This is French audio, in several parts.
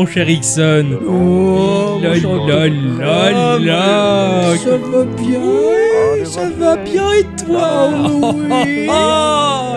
mon cher Ixon. Oh, La mon la la la. Ça va bien Ça va bien et toi oui. Oh,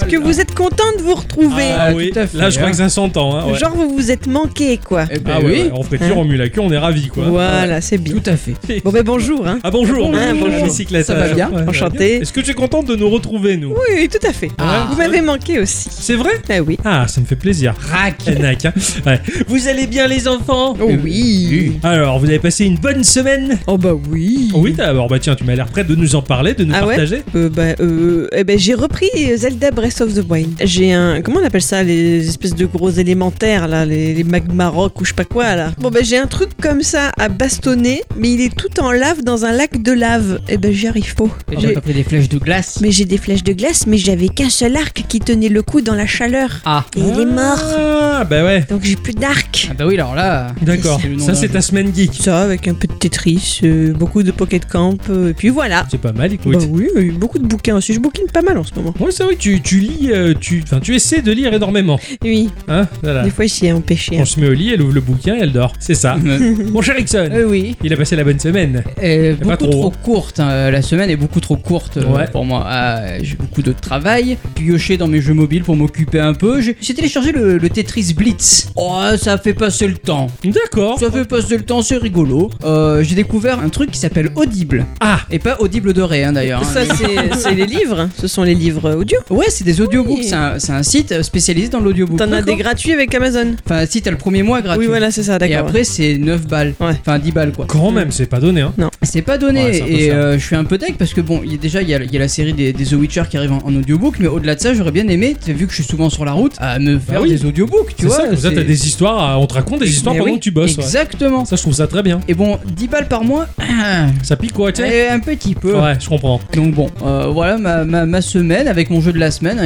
Est-ce que vous êtes content de vous retrouver ah, oui. tout à fait, Là, je crois hein. que ça s'entend. Hein, ouais. Genre vous vous êtes manqué quoi. Eh ben ah ouais, oui, ouais, en friture, on mue la queue, on est ravis quoi. Voilà, c'est bien. tout à fait. Bon ben bonjour hein. Ah bonjour, Ah, bonjour. Bicyclette. Ça va bien Ouais, Enchanté. Est-ce que tu es contente de nous retrouver, nous Oui, oui, tout à fait. Ah. vous m'avez manqué aussi. C'est vrai Ah oui. Ah, ça me fait plaisir. Rac Canac, hein. Ouais. Vous allez bien, les enfants Oh oui. Alors, vous avez passé une bonne semaine Oh bah oui. Oui, alors bah tiens, tu m'as l'air prête de nous en parler, de nous Ah ouais partager. Euh, bah, euh, eh ben, j'ai repris Zelda Breath of the Wild. J'ai un. Comment on appelle ça Les espèces de gros élémentaires, là, les, les magma rock ou je sais pas quoi, là. Bon, ben, j'ai un truc comme ça à bastonner, mais il est tout en lave dans un lac de lave. Eh ben, j'y arrive pas. J'ai J'ai- pas pris des flèches de glace. Mais j'ai des flèches de glace, mais j'avais qu'un seul arc qui tenait le coup dans la chaleur. Ah. Et il est mort. Ah, bah ouais. Donc j'ai plus d'arc. Ah bah oui, alors là... D'accord. Ça, c'est ta semaine geek. Ça, avec un peu de Tetris, euh, beaucoup de Pocket Camp, euh, et puis voilà. C'est pas mal, écoute. Bah oui, euh, beaucoup de bouquins aussi. Je bouquine pas mal en ce moment. Ouais, c'est vrai tu, tu lis, euh, tu, enfin, tu essaies de lire énormément. Oui, Hein voilà. des fois, j'y ai empêché. On se met au lit, elle ouvre le bouquin, elle dort. C'est ça. Mon cher Ixon, Euh, oui. il a passé la bonne semaine. Euh, pas beaucoup trop. trop, courte, hein. la semaine est beaucoup trop courte euh, Ouais. pour moi. Ah, j'ai beaucoup de travail, pioché dans mes jeux mobiles pour m'occuper un peu. J'ai téléchargé le, le Tetris Blitz. Oh, ça fait passer le temps. D'accord. Ça fait passer le temps, c'est rigolo. Euh, j'ai découvert un truc qui s'appelle Audible. Ah, Et pas Audible de Ré, hein, d'ailleurs. hein. Ça, c'est c'est les livres. Ce sont les livres audio. Ouais, c'est des audiobooks. C'est un, site spécialisé dans l'audiobook. T'en as des gratuits avec Amazon. Enfin, si t'as le premier mois gratuit. Oui, voilà, c'est ça, Et d'accord. après, c'est 9 balles. Ouais. Enfin, 10 balles, quoi. quand même, c'est pas donné, hein. C'est pas donné Ouais, et euh, je suis un peu deck parce que bon, il y a déjà il y a, il y a la série des, des The Witcher qui arrive en, en audiobook, mais au-delà de ça, j'aurais bien aimé, vu que je suis souvent sur la route, à me faire oui. des audiobooks, tu C'est vois. ça, comme ça, t'as des histoires, à- on te raconte des histoires Mais pendant oui, que tu bosses. ouais. Exactement. Ça, je trouve ça très bien. Et bon, 10 balles par mois, Ça pique quoi, tu sais eh, un petit peu. Ouais, je comprends. Donc bon, euh, voilà ma, ma, ma semaine avec mon jeu de la semaine, hein,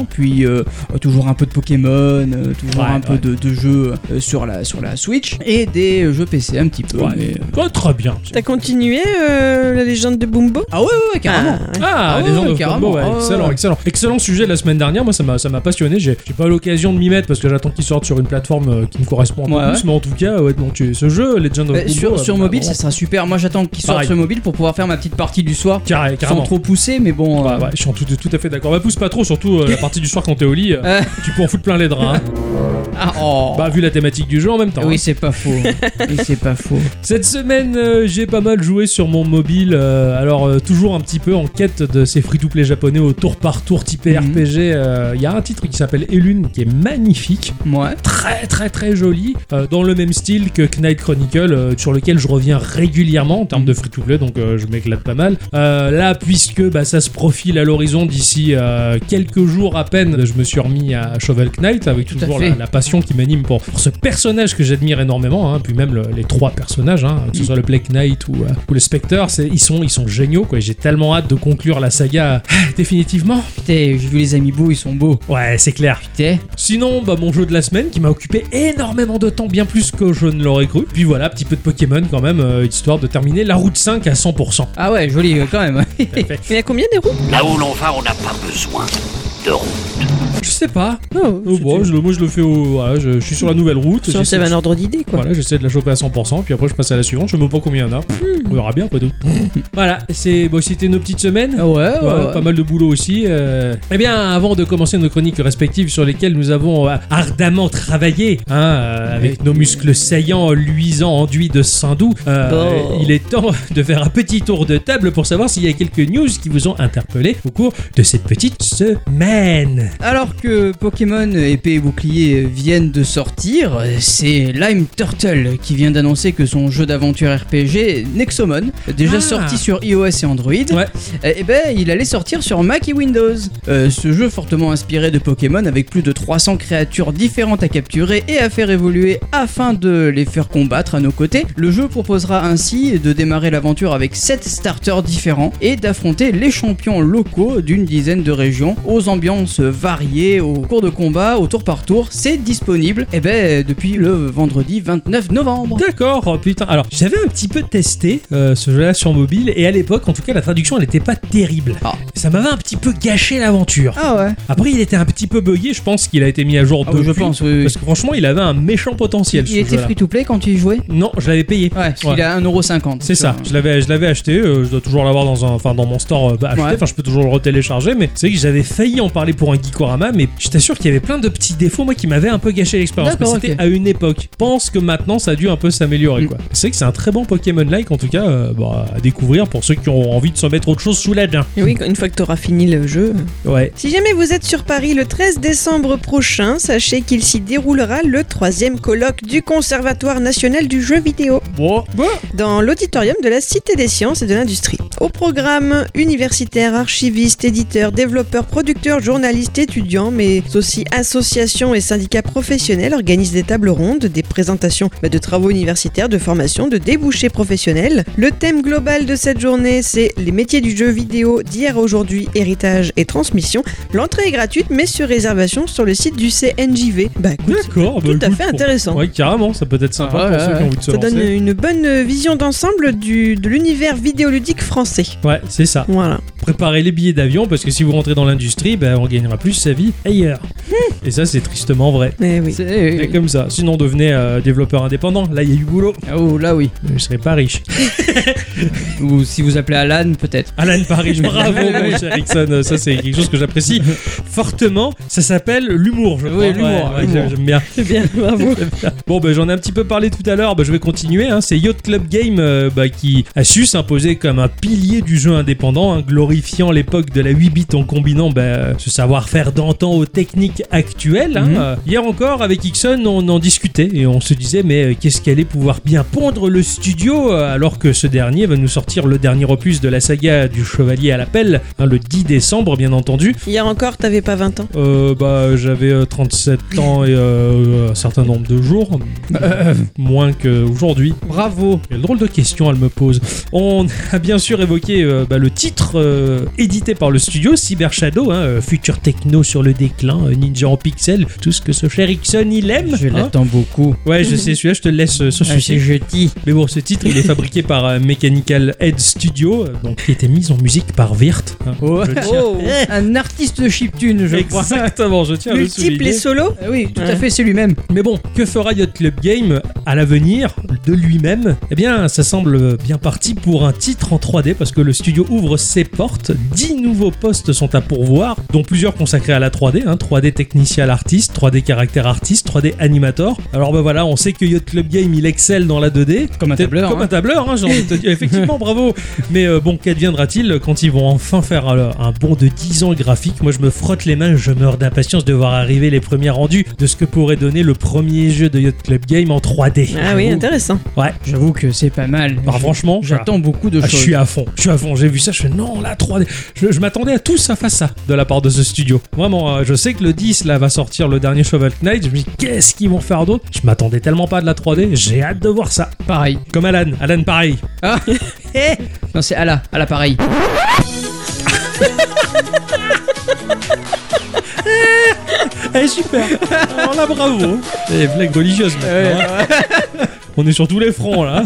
évidemment. Puis euh, toujours un peu de Pokémon, euh, toujours Ouais, un peu de, de jeux euh, sur, la, sur la Switch et des jeux PC un petit peu. Ouais. mais, euh, Ouais, très bien. T'as continué euh, la légende de Bumbo Ah ouais, ouais, ouais, carrément. Ah. Ah, Ah les gens ouais, de ouais, Ah excellent, excellent. Excellent sujet de la semaine dernière, moi ça m'a ça m'a passionné. J'ai j'ai pas eu l'occasion de m'y mettre parce que j'attends qu'il sorte sur une plateforme qui me correspond un peu Ouais, plus, mais en tout cas, ouais, donc, tu- ce jeu, Legend of Bah, Bumbo, sur, sur bah, mobile, ça sera super. Moi, j'attends qu'il sorte sur mobile pour pouvoir faire ma petite partie du soir. Carré- Sans carrément. trop pousser, mais bon. Ouais, euh, ouais, je suis en tout, tout à fait d'accord. Bah, pousse pas trop, surtout euh, la partie du soir quand t'es au lit. euh. Tu peux en foutre plein les draps. hein. Ah, oh. Bah, vu la thématique du jeu en même temps. oui, hein. c'est pas faux. oui, c'est pas faux. Cette semaine, euh, j'ai pas mal joué sur mon mobile. euh, alors, euh, toujours un petit peu en quête de ces free-to-play japonais au tour par tour type Mhm. RPG. Il y a un titre qui s'appelle Elune qui est magnifique. Ouais. très très très joli, euh, dans le même style que Knight Chronicle, euh, sur lequel je reviens régulièrement en termes de free-to-play, donc euh, je m'éclate pas mal. Euh, là, puisque bah, ça se profile à l'horizon d'ici euh, quelques jours à peine, je me suis remis à Shovel Knight avec Tout toujours la, la passion qui m'anime pour, pour ce personnage que j'admire énormément, hein, puis même le- les trois personnages, hein, que ce soit le Black Knight ou, euh, ou le Spectre, ils sont, ils sont géniaux. quoi. J'ai tellement hâte de conclure la saga définitivement. Putain, j'ai vu les amiibo, ils sont beaux. Ouais, c'est clair. Putain. Sinon, bah, mon jeu de la semaine qui m'a occupé énormément de temps, bien plus que je ne l'aurais cru. Puis voilà, petit peu de Pokémon quand même, euh, histoire de terminer la route 5 à 100%. Ah ouais, joli euh, quand même. Il y a combien des roues Là où l'on va, on n'a pas besoin de route. Je sais pas. Oh, Oh, bon, je, moi je le fais au. Voilà, je, je suis sur la nouvelle route. Ça, j'essaie un ordre d'idée, quoi. Voilà, j'essaie de la choper à 100%, puis après je passe à la suivante, je même pas combien il y en a. On verra bien, pas de. voilà, c'est bon, c'était nos petites semaines. Ah ouais, ouais, Ouais, ouais. Pas mal de boulot aussi. euh. Eh bien, avant de commencer nos chroniques respectives sur lesquelles nous avons euh, ardemment travaillé, hein, euh, avec nos muscles saillants, luisants, enduits de sang doux, euh, Bon. il est temps de faire un petit tour de table pour savoir s'il y a quelques news qui vous ont interpellé au cours de cette petite semaine. Alors que Pokémon épée et bouclier viennent de sortir, c'est Lime Turtle qui vient d'annoncer que son jeu d'aventure RPG Nexomon, déjà Ah. sorti sur iOS et Android, Ouais. eh ben il allait sortir sur Mac et Windows. Euh, ce jeu fortement inspiré de Pokémon avec plus de 300 créatures différentes à capturer et à faire évoluer afin de les faire combattre à nos côtés. Le jeu proposera ainsi de démarrer l'aventure avec 7 starters différents et d'affronter les champions locaux d'une dizaine de régions aux ambiances variées au cours de combat, au tour par tour. C'est disponible eh ben, depuis le vendredi 29 novembre. D'accord, oh, putain. Alors, j'avais un petit peu testé euh, ce jeu-là sur mobile et à l'époque, en tout cas, la traduction, elle n'était pas terrible. Ah. Ça m'avait un petit peu gâché l'aventure. Ah ouais Après, il était un petit peu buggé. Je pense qu'il a été mis à jour Ah oui, je depuis, pense, oui, oui. Parce que franchement, il avait un méchant potentiel. Il était jeu-là. free to play quand tu y jouais? Non, je l'avais payé. Ouais, parce Ouais. qu'il est à 1,50€. C'est ça, je l'avais, je l'avais acheté, euh, je dois toujours l'avoir dans un, enfin dans mon store euh, bah, acheté, Ouais. enfin je peux toujours le retélécharger, mais c'est vrai que j'avais failli en parler pour un Geekorama, mais j'étais sûr qu'il y avait plein de petits défauts moi qui m'avaient un peu gâché l'expérience. Mais D'accord, c'était à une époque. Je pense que maintenant ça a dû un peu s'améliorer Mm. quoi. C'est vrai que c'est un très bon Pokémon-like en tout cas euh, bah, à découvrir pour ceux qui ont envie de se mettre autre chose sous la dent. Et oui, une fois que tu auras fini le jeu. Ouais. Si jamais vous êtes sur Paris le 13 décembre prochain, sachez qu'il s'y déroulera le troisième colloque du Conservatoire national du jeu vidéo Bon, dans l'auditorium de la Cité des sciences et de l'industrie. Au programme, universitaires, archivistes, éditeurs, développeurs, producteurs, journalistes, étudiants, mais aussi associations et syndicats professionnels organisent des tables rondes, des présentations bah, de travaux universitaires, de formation, de débouchés professionnels. Le thème global de cette journée, c'est les métiers du jeu vidéo d'hier à aujourd'hui, héritage et transmission. L'entrée est gratuite, mais sur réservation sur le site du CNJV. Bah écoute, D'accord, tout bah, à écoute, fait pour- intéressant. Ouais, carrément, ça peut être sympa Ah, pour ouais, ceux qui ont envie de se Ça donne une bonne vision d'ensemble du, de l'univers vidéoludique français. Ouais, c'est ça. Voilà. Préparez les billets d'avion parce que si vous rentrez dans l'industrie, bah, on gagnera plus sa vie ailleurs. Et ça, c'est tristement vrai. Mais oui. c'est. Comme ça. Sinon, devenez euh, développeur indépendant. Là, il y a du boulot. Oh là oui. Je serai pas riche. Ou si vous appelez Alan, peut-être. Alan Paris, bravo, mon cher Ericsson. Ça, c'est quelque chose que j'apprécie fortement. Ça s'appelle l'humour, je crois. Oui, l'humour, Ouais, ouais, l'humour. j'aime bien. C'est bien, bravo. Bon, ben j'en ai un petit peu parlé tout à l'heure. Ben, je vais continuer. hein. C'est Yacht Club Game euh, bah, qui a su s'imposer comme un pilier du jeu indépendant, hein, glorifiant l'époque de la 8 bits en combinant bah, ce savoir-faire d'antan aux techniques actuelles. hein. Mhm. Hier encore, avec Ixon, on en discutait et on se disait, mais euh, qu'est-ce qu'allait pouvoir bien pondre le studio euh, alors que ce dernier va nous sortir le dernier opus de la saga du Chevalier à l'appel, hein, le 10 décembre, bien entendu. Hier encore, t'avais pas 20 ans. Euh, bah, j'avais euh, 37 ans et euh, un certain nombre de jours, Euh, moins qu'aujourd'hui. bravo. Quelle drôle de question elle me pose. On a bien sûr évoqué euh, bah, le titre euh, édité par le studio Cyber Shadow, hein, futur techno sur le déclin, euh, ninja en pixel, tout ce que ce cher Ixon il aime. Je hein. l'attends beaucoup. Ouais, je sais, celui-là je te le laisse euh, sur Ah, jeudi. Mais bon, ce titre il est fabriqué par euh, Mechanical Head Studio, euh, donc qui était mis en musique par Wirt. hein. Oh. Oh Un artiste chiptune, je crois. Exactement, je tiens à le souligner. et solos Ah oui, tout à fait, c'est lui-même. Mais bon, que fera Yacht Club Game à l'avenir de lui-même? Eh bien, ça semble bien parti pour un titre en 3D parce que le studio ouvre ses portes. 10 nouveaux postes sont à pourvoir, dont plusieurs consacrés à la 3D, hein, 3D technicial artiste, 3D caractère artiste, 3D animator. Alors ben voilà, on sait que Yacht Club Game il excelle dans la 2D. Comme un tableur. Comme hein. un tableur, hein, j'ai envie de te dire. Effectivement, bravo. Mais euh, bon, qu'adviendra-t-il quand ils vont enfin faire euh, un bond de 10 ans graphique? Moi, je me frotte les mains, je meurs d'impatience de voir arriver les premiers rendus de ce que pourrait donner le premier jeu de Yacht Club Game en 3D. Ah oui, intéressant. Ouais. J'avoue que c'est pas mal. Alors, Je- franchement, j'attends beaucoup de ah, je choses. suis à fond, je suis à fond. J'ai vu ça, je fais non, la 3D. Je, je m'attendais à tout ça fasse ça de la part de ce studio. Vraiment, euh, je sais que le 10 là va sortir le dernier Shovel Knight. Je me dis qu'est-ce qu'ils vont faire d'autre? Je m'attendais tellement pas à de la 3D. J'ai hâte de voir ça. Pareil. Comme Alan, Alan pareil. Ah Non, c'est à la, à l'appareil. Eh super Alors là bravo Eh blague religieuse maintenant hein. On est sur tous les fronts là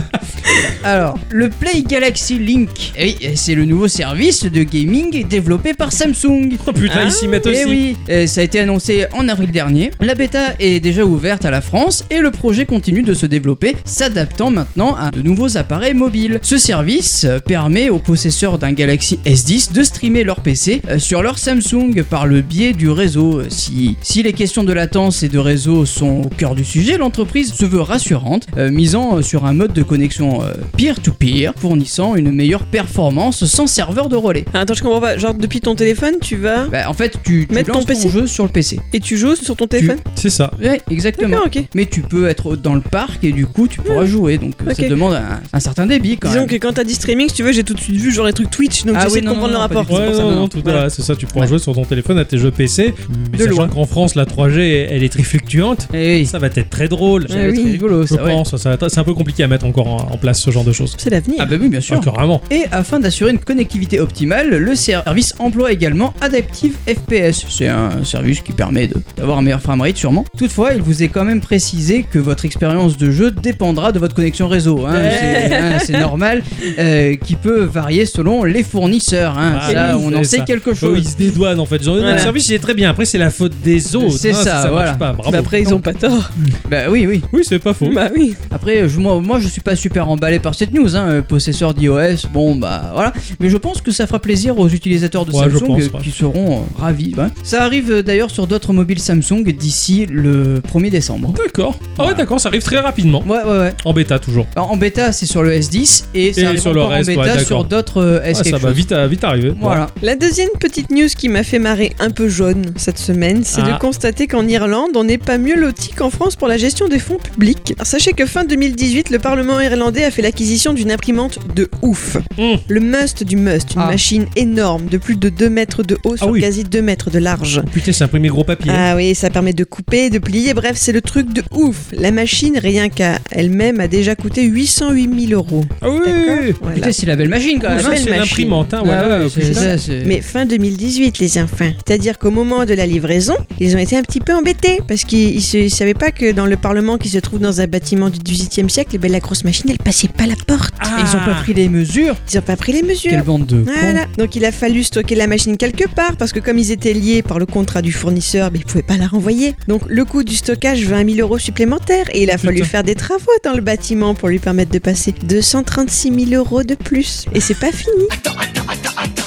Alors, le Play Galaxy Link, eh oui, c'est le nouveau service de gaming développé par Samsung. Oh putain ils s'y mettent aussi Eh oui, euh, ça a été annoncé en avril dernier. La bêta est déjà ouverte à la France et le projet continue de se développer, s'adaptant maintenant à de nouveaux appareils mobiles. Ce service euh, permet aux possesseurs d'un Galaxy S10 de streamer leur PC euh, sur leur Samsung par le biais du réseau. Si, si les questions de latence et de réseau sont au cœur du sujet, l'entreprise se veut rassurante, misant sur un mode de connexion euh, peer-to-peer, fournissant une meilleure performance sans serveur de relais. Ah, Attends, je comprends pas. Genre, depuis ton téléphone, tu vas Bah, en fait, tu, tu Mettre ton PC jeu sur le PC. et tu joues sur ton téléphone C'est ça Ouais, exactement. Mais tu peux être dans le parc et du coup tu pourras jouer. Donc euh, ça demande un, un certain débit quand Disons même. que quand t'as dit streaming, si tu veux, j'ai tout de suite vu genre les trucs Twitch, donc Ah j'essaie oui, de non, comprendre non, le non, rapport. Ouais, non, non, tout Voilà. c'est ça, tu pourras Ouais. jouer sur ton téléphone à tes jeux PC. Mais De sachant qu'en France, la 3G, elle est très fluctuante. Eh oui, Ça va être très drôle. ça va être oui. rigolo Je pense, c'est un peu compliqué à mettre encore en, en place place ce genre de choses. C'est l'avenir. Ah bah oui, bien sûr. Ah, carrément. Et afin d'assurer une connectivité optimale, le service emploie également Adaptive FPS. C'est un service qui permet d'avoir un meilleur framerate sûrement. Toutefois, il vous est quand même précisé que votre expérience de jeu dépendra de votre connexion réseau. hein. Ouais. C'est hein, c'est normal, euh, qui peut varier selon les fournisseurs. hein. Ah Ça, oui, on en sait ça. quelque Oh, chose. ils se dédouanent en fait. Genre, Voilà. Notre service il est très bien. Après, c'est la faute des autres. C'est hein, ça, ça voilà. marche pas. Bravo. Bah après, ils ont pas tort. Bah oui, oui. Oui, c'est pas faux. Bah oui. Après, je, moi, moi, je suis pas super emballé par cette news. Hein. euh, Possesseur d'iOS, bon bah voilà. Mais je pense que ça fera plaisir aux utilisateurs de Ouais, Samsung pense, euh, ouais. qui seront euh, ravis. ouais. Ça arrive euh, d'ailleurs sur d'autres mobiles Samsung d'ici le 1er décembre. D'accord. Ah ouais, d'accord, ça arrive très rapidement. Ouais, ouais, ouais. En bêta toujours. Alors, en bêta, c'est sur le S10 et ça Et arrive sur le reste, en bêta sur d'autres euh, S Ah, ça va vite, à- vite arriver. Voilà. La deuxième petite news qui m'a fait marrer un peu jaune cette semaine, c'est Ah. de constater qu'en Irlande, on n'est pas mieux loti qu'en France pour la gestion des fonds publics. Alors, sachez que fin 2018, le Parlement irlandais a fait l'acquisition d'une imprimante de ouf. Hum. Le must du must, une Ah. machine énorme de plus de 2 mètres de haut sur oui. quasi 2 mètres de large. Oh, putain, c'est imprimé gros papier. Ah oui, ça permet de couper, de plier, bref, c'est le truc de ouf. La machine, rien qu'à elle-même, a déjà coûté 808 000 euros. Ah oui. Voilà. Putain, c'est la belle machine quand Ah, même. belle c'est l'imprimante, hein, Ah voilà. ouais, ça, c'est- Mais fin 2018, les enfants. C'est-à-dire qu'au moment de la livraison, ils ont été un petit peu embêtés parce qu'ils ne savaient pas que dans le Parlement qui se trouve dans un bâtiment du XVIIIe siècle, eh ben, la grosse machine, elle passait pas la porte. Ah. Et ils ont pas pris les mesures. Ils ont pas pris les mesures. Quelle bande de. Voilà. Donc il a fallu stocker la machine quelque part parce que comme ils étaient liés par le contrat du fournisseur, ben, ils pouvaient pas la renvoyer. Donc le coût du stockage 20 000 euros supplémentaires et il a fallu Putain. faire des travaux dans le bâtiment pour lui permettre de passer 236 000 euros de plus. Et c'est pas fini. Attends, attends, attends, attends,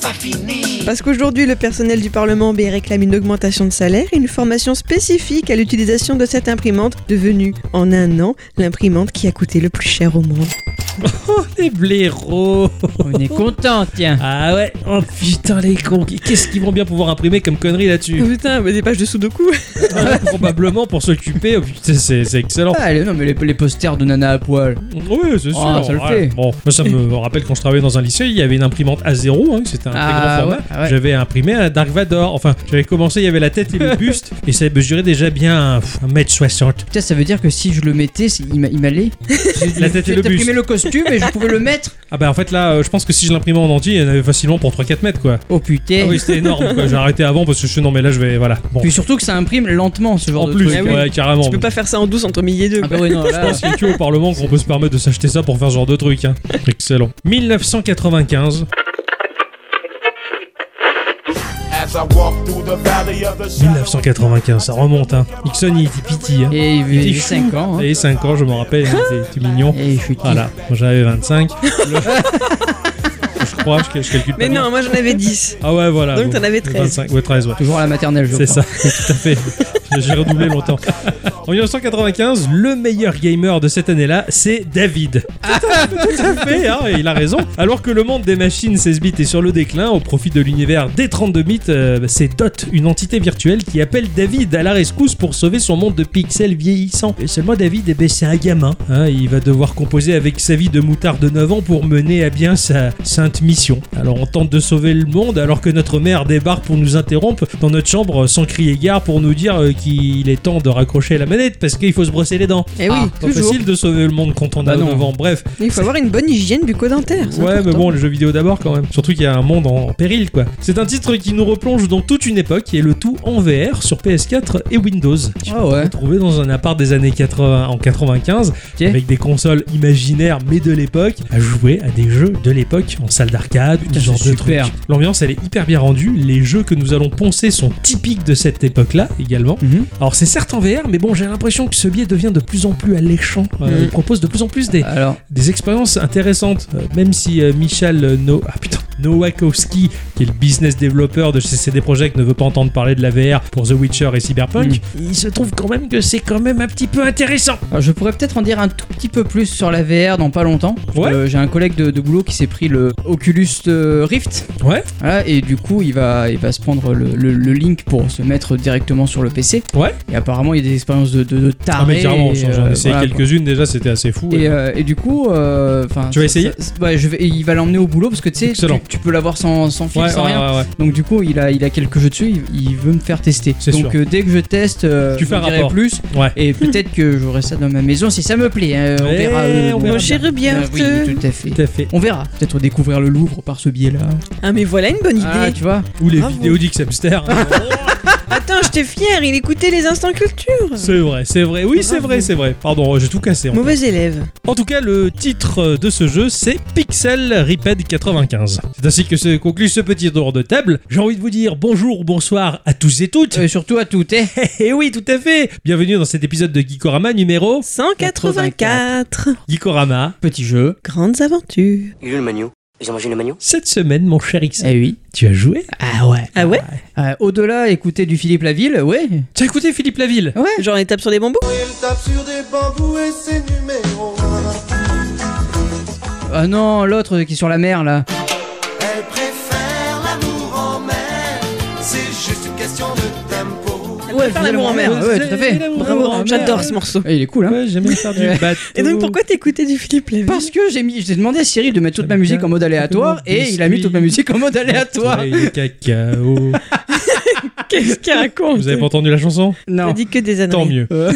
c'est pas fini. Parce qu'aujourd'hui, le personnel du Parlement ben, réclame une augmentation de salaire et une formation spécifique à l'utilisation de cette imprimante, devenue en un an l'imprimante qui a coûté le plus cher au monde. Oh, les blaireaux. On est content, tiens. Ah ouais. Oh putain, les cons. Qu'est-ce qu'ils vont bien pouvoir imprimer comme connerie là-dessus? Putain, des pages de Sudoku Ah, Probablement pour s'occuper. Oh, putain, c'est excellent. Ah, les- non, mais les, les posters de Nana à poil. Oui, c'est sûr. Ah, ça le Ouais. fait. Bon, moi, ça me rappelle quand je travaillais dans un lycée, il y avait une imprimante A0, hein, c'était un très Ah, grand format. ouais, ouais. J'avais imprimé un Dark Vador. Enfin, j'avais commencé, il y avait la tête et le buste, et ça mesurait déjà bien 1m60. Putain, ça veut dire que si je le mettais, il m'a- il m'allait. La tête et le buste. J'ai le costume et je pouvais le mettre. Ah bah en fait là, euh, je pense que si je l'imprimais en entier, il y en avait facilement pour 3-4 mètres quoi. Oh putain. Ah oui, c'était énorme quoi. J'ai arrêté avant parce que je suis non mais là je vais voilà. Bon. Puis surtout que ça imprime lentement ce genre En de plus, truc. Ah oui. ouais, carrément. Tu peux pas faire ça en douce entre midi et deux. Ah bah oui, non, Je pense qu'il y a que au Parlement qu'on peut se permettre de s'acheter ça pour faire ce genre de truc. Hein. Excellent. 1995. 1995, ça remonte. Hein. Ixon, il était petit. Hein. Et il, il était 5 ans. Hein. Et 5 ans, je me rappelle, il était mignon. Et il Voilà, j'avais 25. Le... Mais non, bien. moi j'en avais 10. Ah ouais, voilà. Donc t'en avais 13. 25, ouais, 13, ouais. Toujours à la maternelle, je C'est ça, tout à fait. J'ai redoublé longtemps. En 1995, le meilleur gamer de cette année-là, c'est David. Ah, tout à fait, hein, il a raison. Alors que le monde des machines 16 bits est sur le déclin, au profit de l'univers des 32 bits, euh, c'est Dot, une entité virtuelle qui appelle David à la rescousse pour sauver son monde de pixels vieillissant. Et seulement David, eh ben, c'est un gamin. Hein. Il va devoir composer avec sa vie de moutard de 9 ans pour mener à bien sa sainte mission alors on tente de sauver le monde alors que notre mère débarque pour nous interrompre dans notre chambre sans crier gare pour nous dire euh, qu'il est temps de raccrocher la manette parce qu'il faut se brosser les dents. Eh oui, Ah, pas toujours. facile de sauver le monde quand on Bah a non. 9 ans. Bref, Il faut avoir une bonne hygiène bucco-dentaire. Ouais, mais bon, les jeux vidéo d'abord quand même. Surtout qu'il y a un monde en péril, quoi. C'est un titre qui nous replonge dans toute une époque et le tout en VR sur PS4 et Windows. Tu Ah ouais. retrouver dans un appart des années 80 en 95 Ok. avec des consoles imaginaires mais de l'époque à jouer à des jeux de l'époque en salle d'arcade ou Putain, ce genre de super. L'ambiance elle est hyper bien rendue. Les jeux que nous allons poncer sont typiques de cette époque-là également. Mhm. Alors c'est certes en VR, mais bon, j'ai l'impression que ce biais devient de plus en plus alléchant. Euh, Mhm. Il propose de plus en plus des, Alors, des expériences intéressantes, euh, même si euh, Michel no... ah, putain, Nowakowski, qui est le business développeur de chez CD Projekt, ne veut pas entendre parler de la VR pour The Witcher et Cyberpunk, il se trouve quand même que c'est quand même un petit peu intéressant. alors, je pourrais peut-être en dire un tout petit peu plus sur la VR dans pas longtemps. Ouais. J'ai un collègue de, de boulot qui s'est pris le Oculus euh, Rift. Ouais, Voilà, et du coup, il va, il va se prendre le, le- le link pour se mettre directement sur le PC. ouais. Et apparemment, il y a des expériences de, de, de Ah, mais j'en j'en euh, ai essayé quelques-unes déjà, c'était assez fou. Et, ouais. euh, et du coup, euh, Tu vas essayer ça- Ouais, je vais, et il va l'emmener au boulot parce que tu sais, tu, peux l'avoir sans, sans fil, Ouais, sans ouais, rien. ouais, ouais. Donc du coup, il a, il a quelques jeux dessus, il, il veut me faire tester. Donc sûr. euh, dès que je teste, euh, Tu fais dirai rapport. plus. Ouais. Et peut-être que j'aurai ça dans ma maison si ça me plaît. hein. on verra. euh, on verra Mon cher bien. Euh, oui, tout à fait. Tout à fait. On verra. Peut-être découvrir le Louvre par ce biais-là. Ah, mais voilà une bonne idée. Ah, tu vois. Ou les Bravo. vidéos d'X Hamster. Attends, j'étais fier, il écoutait les instants culture. c'est vrai, c'est vrai. Oui, c'est vrai, c'est vrai. Pardon, j'ai tout cassé. Mauvais élève. En tout cas, le titre de ce jeu, c'est Pixel Repaid 95. C'est ainsi que se conclut ce petit tour de table. J'ai envie de vous dire bonjour ou bonsoir à tous et toutes. Euh, surtout à toutes. eh. Et oui, tout à fait. Bienvenue dans cet épisode de Geekorama numéro 184. Geekorama. Petit jeu. Grandes aventures. Il le magno Ils ont mangé le magno Cette semaine, mon cher X, Eh oui. tu as joué Ah ouais. Ah ouais Euh, Au-delà, écouter du Philippe Laville, ouais. Tu as écouté Philippe Laville Ouais. Genre, il tape sur des bambous Il tape sur des bambous et c'est numéro 1. Ah non, l'autre qui est sur la mer là. Elle préfère l'amour en mer. Ouais, tout à fait. Bravo, j'adore ce morceau. Eh, il est cool, hein. Ouais, j'aime bien faire du Ouais. bateau. Et donc, pourquoi t'écoutais du Philippe Laville Parce que j'ai mis, j'ai demandé à Cyril de mettre toute ma musique en mode aléatoire et il a mis toute ma musique en mode aléatoire. Ouais, le cacao. Qu'est-ce qu'il raconte Vous avez pas entendu la chanson Non. T'as dit que des Tant mieux. Euh,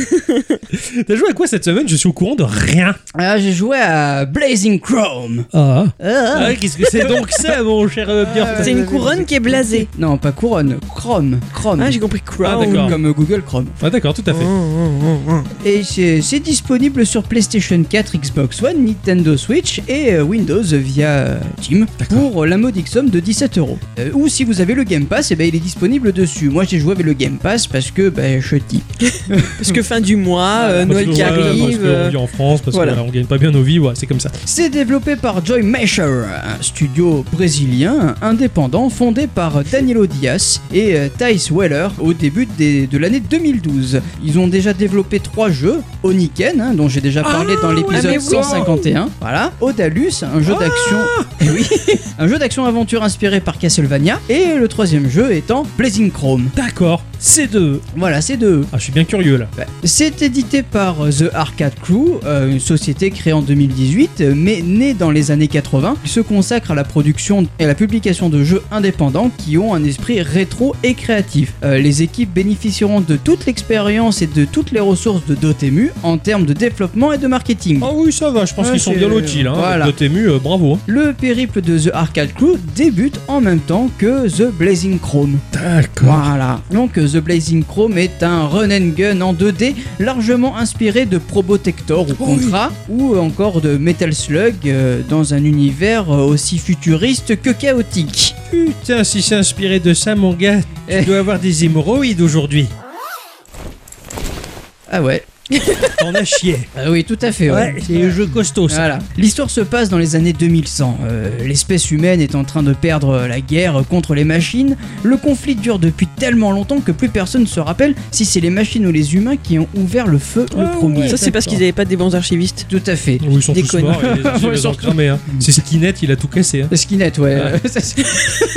T'as joué à quoi cette semaine Je suis au courant de rien. ah, j'ai joué à Blazing Chrome. Ah. Ah. Qu'est-ce que c'est donc ça, mon cher euh, bien Ah, C'est une couronne qui est blasée. Non, pas couronne, Chrome. Chrome. Ah, j'ai compris Crown. Ah, d'accord. Comme Google Chrome. Ah, d'accord, tout à fait. Et c'est disponible sur PlayStation 4, Xbox One, Nintendo Switch et euh, Windows via euh, Team pour la modique somme de 17 euros. Euh, Ou si vous avez le Game Pass, eh ben, il est disponible dessus. Moi j'ai joué avec le Game Pass parce que ben, je dis. Parce que fin du mois, euh, Noël qui ouais, Parce arrive. qu'on euh, vit en France, parce voilà. qu'on gagne pas bien nos vies, ouais, c'est comme ça. C'est développé par Joy Mesher, un studio brésilien indépendant fondé par Danilo Dias et euh, Thijs Weller au début des- de l'année 2012. Ils ont déjà développé trois jeux Oniken, hein, dont j'ai déjà parlé dans ah, l'épisode mais oui. 151. Voilà. Odalus, un jeu d'action. Eh oui, un jeu d'action aventure inspiré par Castlevania. Et le troisième jeu étant Blazing D'accord, c'est deux. Voilà, c'est deux. Ah, je suis bien curieux là. Ouais. C'est édité par euh, The Arcade Crew, euh, une société créée en 2018, euh, mais née dans les années 80, qui se consacre à la production et à la publication de jeux indépendants qui ont un esprit rétro et créatif. Les équipes bénéficieront de toute l'expérience et de toutes les ressources de Dotemu en termes de développement et de marketing. Ah oui, ça va, je pense Ouais, qu'ils sont bien lotis là. Hein. voilà. Euh, bravo. hein. Le périple de The Arcade Crew débute en même temps que The Blazing Chrome. D'accord. Voilà. Donc The Blazing Chrome est un run and gun en 2D largement inspiré de Probotector ou Contra ou encore de Metal Slug euh, dans un univers euh, aussi futuriste que chaotique. Putain, si c'est inspiré de ça, mon gars, tu Eh. dois avoir des hémorroïdes aujourd'hui. Ah ouais. T'en as chié. Ah oui, tout à fait. Ouais, c'est un jeu costaud ça. Voilà. L'histoire se passe dans les années 2100. Euh, L'espèce humaine est en train de perdre la guerre contre les machines. Le conflit dure depuis tellement longtemps que plus personne ne se rappelle si c'est les machines ou les humains qui ont ouvert le feu le Ah premier. Ça, c'est parce qu'ils avaient pas des bons archivistes. Tout à fait. Oui, ils sont tous morts et les archives, Ouais, les ont surtout. cramés, hein. C'est Skinnet, il a tout cassé. Hein. Skinnet, ouais.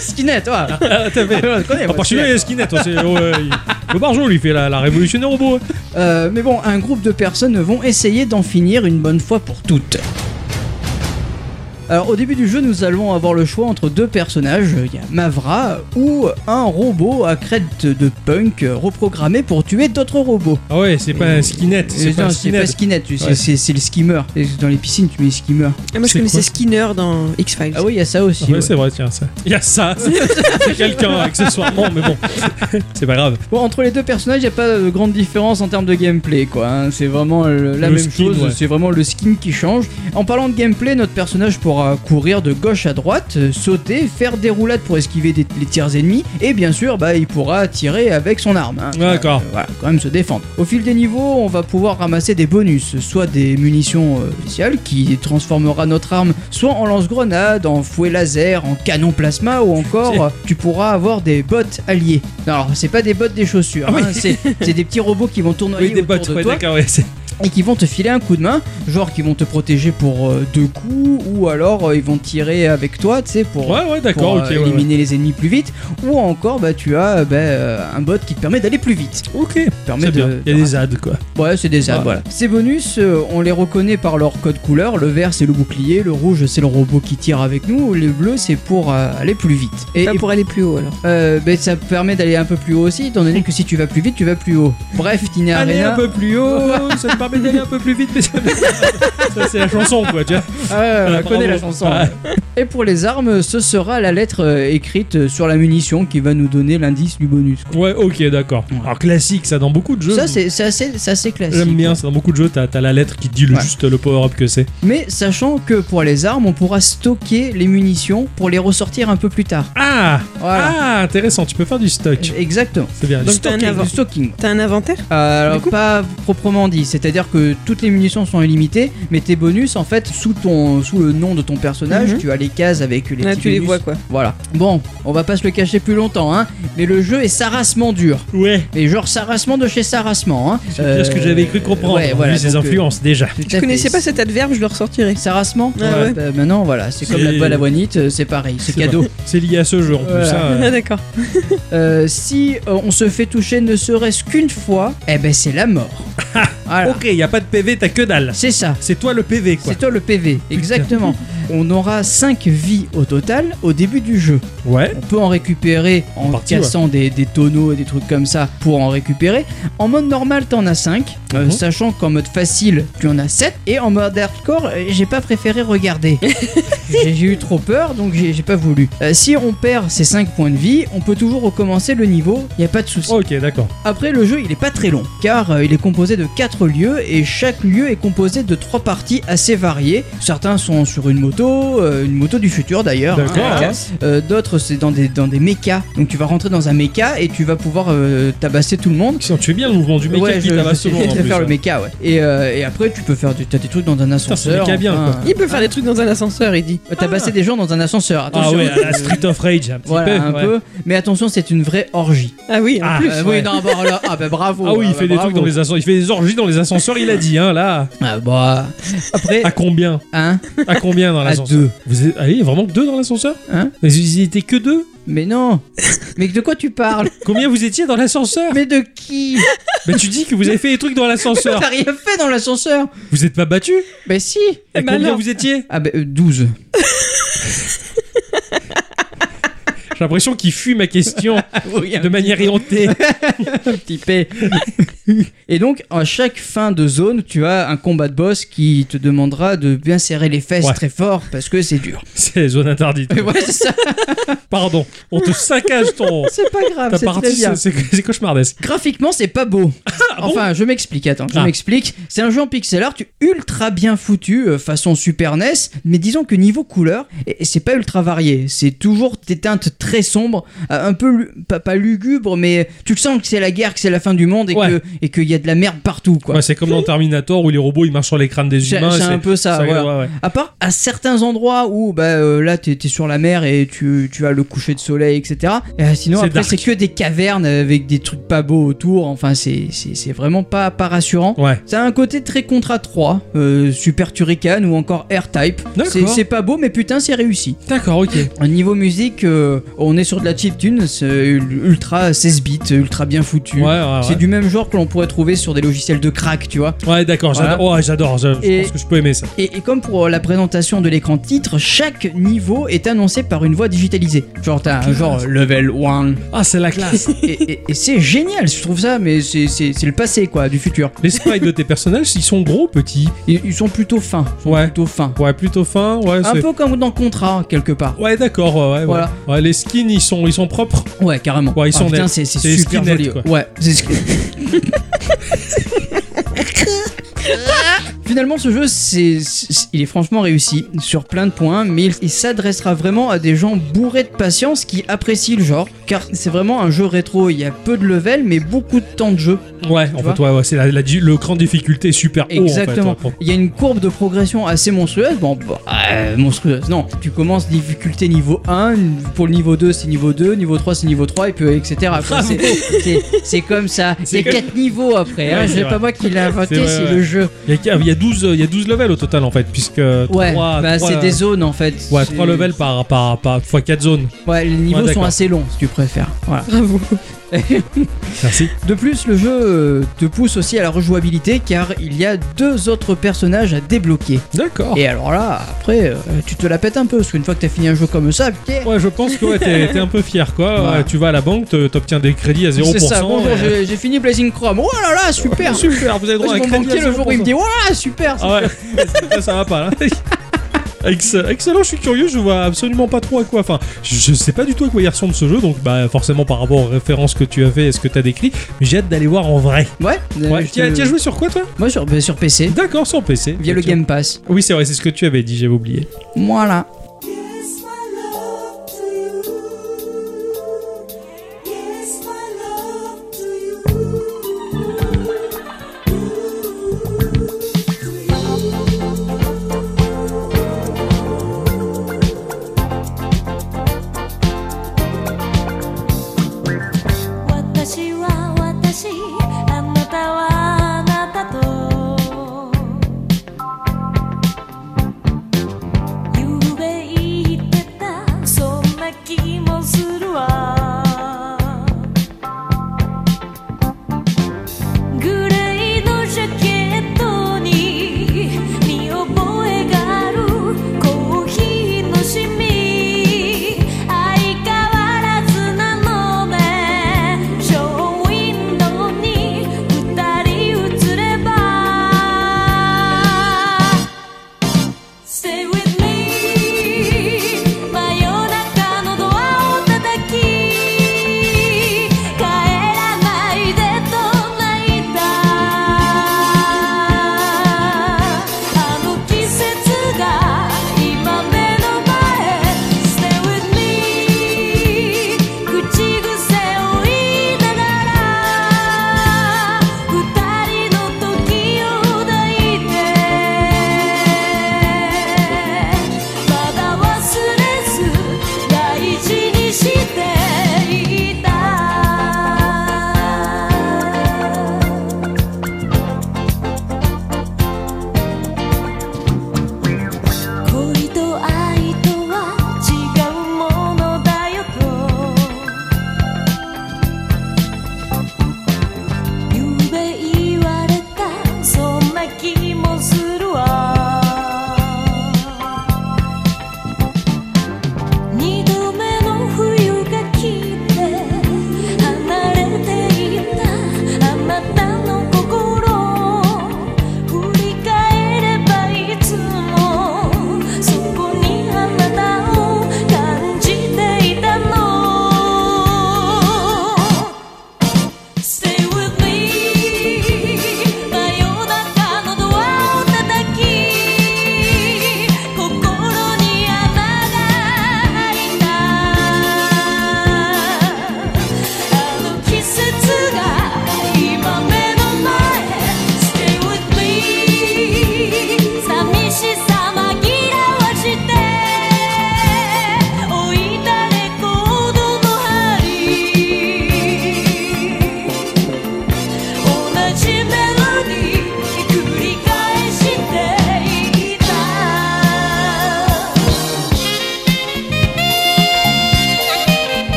Skinnet, ouais. Ah, t'as fait. Ouais, on a Skinnet, c'est- ouais, il- le barjot, lui, fait la, la révolution des robots. hein. Euh, mais bon, un groupe de personnes vont essayer d'en finir une bonne fois pour toutes. Alors au début du jeu, nous allons avoir le choix entre deux personnages. Il y a Mavra ou un robot à crête de punk reprogrammé pour tuer d'autres robots. Ah ouais, c'est pas un Skinnet, Euh, c'est pas un c'est Ouais. le skimmer. Dans les piscines, tu mets skimmer. Ah, moi, je connaissais Skinner dans X-Files. Ah oui, il y a ça aussi. Ouais, ouais. c'est vrai, tiens, ça. Il y a ça. c'est quelqu'un, accessoirement, mais bon. c'est pas grave. Bon, entre les deux personnages, il n'y a pas de grande différence en termes de gameplay, quoi. hein. C'est vraiment la Le même skin, chose, ouais. c'est vraiment le skin qui change. En parlant de gameplay, notre personnage pourra courir de gauche à droite, euh, sauter, faire des roulades pour esquiver des- les tirs ennemis, et bien sûr, bah, il pourra tirer avec son arme. hein. D'accord. Euh, voilà, quand même se défendre. Au fil des niveaux, on va pouvoir ramasser des bonus, soit des munitions euh, spéciales qui transformera notre arme soit en lance-grenade, en fouet laser, en canon plasma, ou encore euh, tu pourras avoir des bottes alliés. Alors, c'est pas des bottes des chaussures, Ah oui. hein, c'est des petits robots qui vont tournoyer Oui, des autour bots, de ouais, toi. C'est- et qui vont te filer un coup de main, genre qui vont te protéger pour euh, deux coups, ou alors euh, ils vont tirer avec toi, tu sais, pour, Ouais, ouais, d'accord, pour, ok. euh, ouais, ouais. éliminer les ennemis plus vite, ou encore bah, tu as bah, euh, un bot qui te permet d'aller plus vite. Ok, Permet c'est de- bien. Il y a de- des ads, quoi. Ouais, c'est des Ouais. voilà. Ces bonus, euh, on les reconnaît par leur code couleur. Le vert, c'est le bouclier. Le rouge, c'est le robot qui tire avec nous. Le bleu, c'est pour euh, aller plus vite. Et, Pas et, pour aller plus haut alors. euh, ben, ça permet d'aller un peu plus haut aussi, étant donné que si tu vas plus vite, tu vas plus haut. Bref, Tiny Aller Arena. un peu plus haut, ça te permet d'aller un peu plus vite, mais ça, ça, c'est la chanson, quoi, tu vois. Ah ouais, on connaît la chanson. Et pour les armes, ce sera la lettre euh, écrite sur la munition qui va nous donner l'indice du bonus. quoi. Ouais, ok, d'accord. Ouais. Alors, classique, ça, dans beaucoup de jeux. Ça, c'est c'est assez, c'est assez classique. J'aime bien, ça, dans beaucoup de jeux, t'as t'as la lettre qui te dit le, Ouais. juste le power-up que c'est. Mais sachant que pour les armes, on pourra stocker les munitions pour les ressortir un peu plus tard. Ah Voilà. Ah, intéressant, tu peux faire du stock. Exactement. C'est bien. Donc, Du t'as un stocking. avant- Du stocking. T'as un inventaire? Euh, Du coup? pas proprement dit, c'est-à-dire que toutes les munitions sont illimitées, mais tes bonus, en fait, sous ton, sous le nom de ton personnage, Mhm. tu as les cases avec les Là, petits tu les bonus. vois quoi. Voilà. Bon, on va pas se le cacher plus longtemps, hein. Mais le jeu est sarassement dur. Ouais. Et genre sarassement de chez sarassement, hein. C'est ce que j'avais cru comprendre. Ouais, voilà. vu ses donc, euh, influences déjà. Je fait. connaissais pas cet adverbe, je le ressortirai. Sarassement Ah ouais. Bah, maintenant, voilà, c'est comme la balavoinite, euh, c'est pareil, c'est cadeau. C'est lié à ce jeu en plus. Hein. Ah d'accord. Euh, si euh, on se fait toucher ne serait-ce qu'une fois, eh ben c'est la mort. voilà. Ok, y a pas de PV, t'as que dalle. C'est ça. C'est toi le PV quoi. C'est toi le PV, exactement. On aura 5 vies au total au début du jeu. Ouais. On peut en récupérer en, En partie, cassant des, des tonneaux et des trucs comme ça pour en récupérer. En mode normal, t'en as 5, Mhm. sachant qu'en mode facile, tu en as 7. Et en mode hardcore, euh, j'ai pas préféré regarder. j'ai eu trop peur, donc j'ai j'ai pas voulu. Euh, si on perd ces 5 points de vie, on peut toujours recommencer le niveau, y a pas de souci. Ok, d'accord. Après, le jeu, il est pas très long, car euh, il est composé de 4 lieux et chaque lieu est composé de 3 parties assez variées. Certains sont sur une moto, euh, une moto du futur d'ailleurs. D'accord. hein. Euh, D'autres, c'est dans des, dans des mechas. Donc tu vas rentrer dans un mecha et tu vas pouvoir euh, tabasser tout le monde. Tiens, tu fais bien le mouvement du mec ouais, qui je, tabasse tout le monde en sais plus, faire le hein. mecha, ouais. Et, euh, et après, tu peux faire du, t'as des trucs dans un ascenseur. méca bien, enfin, quoi. Il peut faire des trucs dans un ascenseur, il dit. euh, Tabasser des gens dans un ascenseur. Ah Attention. ouais, à la Street of Rage un petit Voilà, peu. un ouais. peu. Mais attention, c'est une vraie orgie. Ah oui, en Ah, plus. Euh, ouais. Oui, non, bah, là, ah bah bravo. Ah oui, il ah, fait bah, des trucs dans les ascenseurs, il fait des orgies dans les ascenseurs, il a dit, hein, là. Ah bah. Après, À combien? hein, À combien dans l'ascenseur deux. Vous êtes... Ah, il y a vraiment que deux dans l'ascenseur Hein Mais ils étaient que deux mais non. Mais de quoi tu parles Combien vous étiez dans l'ascenseur Mais de qui Bah tu dis que vous avez fait des trucs dans l'ascenseur. T'as rien fait dans l'ascenseur Vous êtes pas battu Bah si. Et Eh ben combien vous étiez Ah bah euh, 12. J'ai l'impression qu'il fuit ma question de manière éhontée. un petit P. Et donc, à chaque fin de zone, tu as un combat de boss qui te demandera de bien serrer les fesses Ouais. très fort parce que c'est dur. C'est zone interdite. ouais, c'est ça. Pardon, on te saccage ton... C'est pas grave, c'est très bien. c'est cauchemardesque. Graphiquement, c'est pas beau. Ah bon enfin, je m'explique, attends, je Ah. m'explique. C'est un jeu en pixel art ultra bien foutu, euh, façon Super NES, mais disons que niveau couleur, c'est pas ultra varié. C'est toujours des teintes très sombres, euh, un peu, pas, pas lugubre, mais tu le sens que c'est la guerre, que c'est la fin du monde et Ouais. que et qu'il y a de la merde partout, quoi. Ouais, c'est comme dans Terminator où les robots ils marchent sur les crânes des humains. c'est un peu ça, voilà. ouais, ouais. À part à certains endroits où bah euh, là t'es es sur la mer et tu, tu as le coucher de soleil etc. Et, euh, sinon C'est après c'est que des cavernes avec des trucs pas beaux autour. Enfin c'est vraiment pas, pas rassurant. Ça a un côté très Contra 3, euh, Super Turrican ou encore R-Type. D'accord. C'est pas beau mais putain c'est réussi. D'accord, ok. Au niveau musique, euh, on est sur de la chiptune, c'est ultra 16 bits, ultra bien foutu. Ouais, ouais, C'est ouais. du même genre que l'on pourrait trouver sur des logiciels de crack, tu vois. Ouais, d'accord, Voilà. j'adore. Je, pense que je peux aimer ça. Et, et comme pour la présentation de l'écran titre, chaque niveau est annoncé par une voix digitalisée. Genre t'as un genre level 1. Ah, c'est la classe. Et, et- et c'est génial, je trouve ça, mais c'est c'est- c'est le passé quoi, du futur. les sprites de tes personnages, ils sont gros, petits. Ils, ils sont plutôt fins. sont Ouais. Plutôt fins. Ouais, plutôt fins. Ouais, Un c'est. peu comme dans Contra, quelque part. Ouais, d'accord. Ouais. Voilà. Ouais, les skins, ils sont, ils sont propres. Ouais, carrément. Ouais, ils Ah, sont putain, nets. c'est c'est C'est des super skins joli. quoi. Ouais, c'est finalement, ce jeu, c'est, il est franchement réussi sur plein de points, mais il, il s'adressera vraiment à des gens bourrés de patience qui apprécient le genre, car c'est vraiment un jeu rétro. Il y a peu de level, mais beaucoup de temps de jeu. Ouais, en fait, ouais, ouais, c'est la, la- le cran de difficulté est super haut. Exactement. En fait, ouais, pour- Il y a une courbe de progression assez monstrueuse. Bon, bah, euh, monstrueuse. Non, tu commences difficulté niveau 1, pour le niveau 2 c'est niveau 2, niveau 3 c'est niveau 3 et puis etc. quoi. Bravo. C'est- comme ça. C'est C'est comme- 4 niveaux après. hein. C'est pas moi qui l'ai inventé, C'est le jeu. Il y, a, il y a 12, euh, il y a 12 levels au total en fait, puisque Ouais, 3, bah, c'est des zones en fait. Ouais, C'est- 3 levels par, par, par fois 4 zones. Ouais, les niveaux Ouais, sont assez longs si tu préfères. Voilà. Bravo. Merci. De plus, le jeu euh, te pousse aussi à la rejouabilité car il y a deux autres personnages à débloquer. D'accord. Et alors là, après, euh, tu te la pètes un peu parce qu'une fois que t'as fini un jeu comme ça, Ouais, je pense que ouais, t'es t'es un peu fier quoi. Voilà. Ouais, tu vas à la banque, t'obtiens des crédits à 0%. C'est ça, bonjour, et- j'ai- j'ai fini Blazing Chrome. Oh là là, super Super, vous avez droit à un crédit à le jour où il me 0%. dit Voilà, super Ah ouais, ça, ça va pas là. Ex- Excellent, je suis curieux, je vois absolument pas trop à quoi. Enfin, je, sais pas du tout à quoi il ressemble ce jeu, donc bah forcément par rapport aux références que tu as fait et ce que tu as décrit, mais j'ai hâte d'aller voir en vrai. Ouais, euh, Ouais, je tu as, joué sur quoi toi? Moi sur, bah, sur PC, D'accord, sur PC. via le. Game Pass. Oui, c'est vrai, c'est ce que tu avais dit, j'avais oublié. Voilà.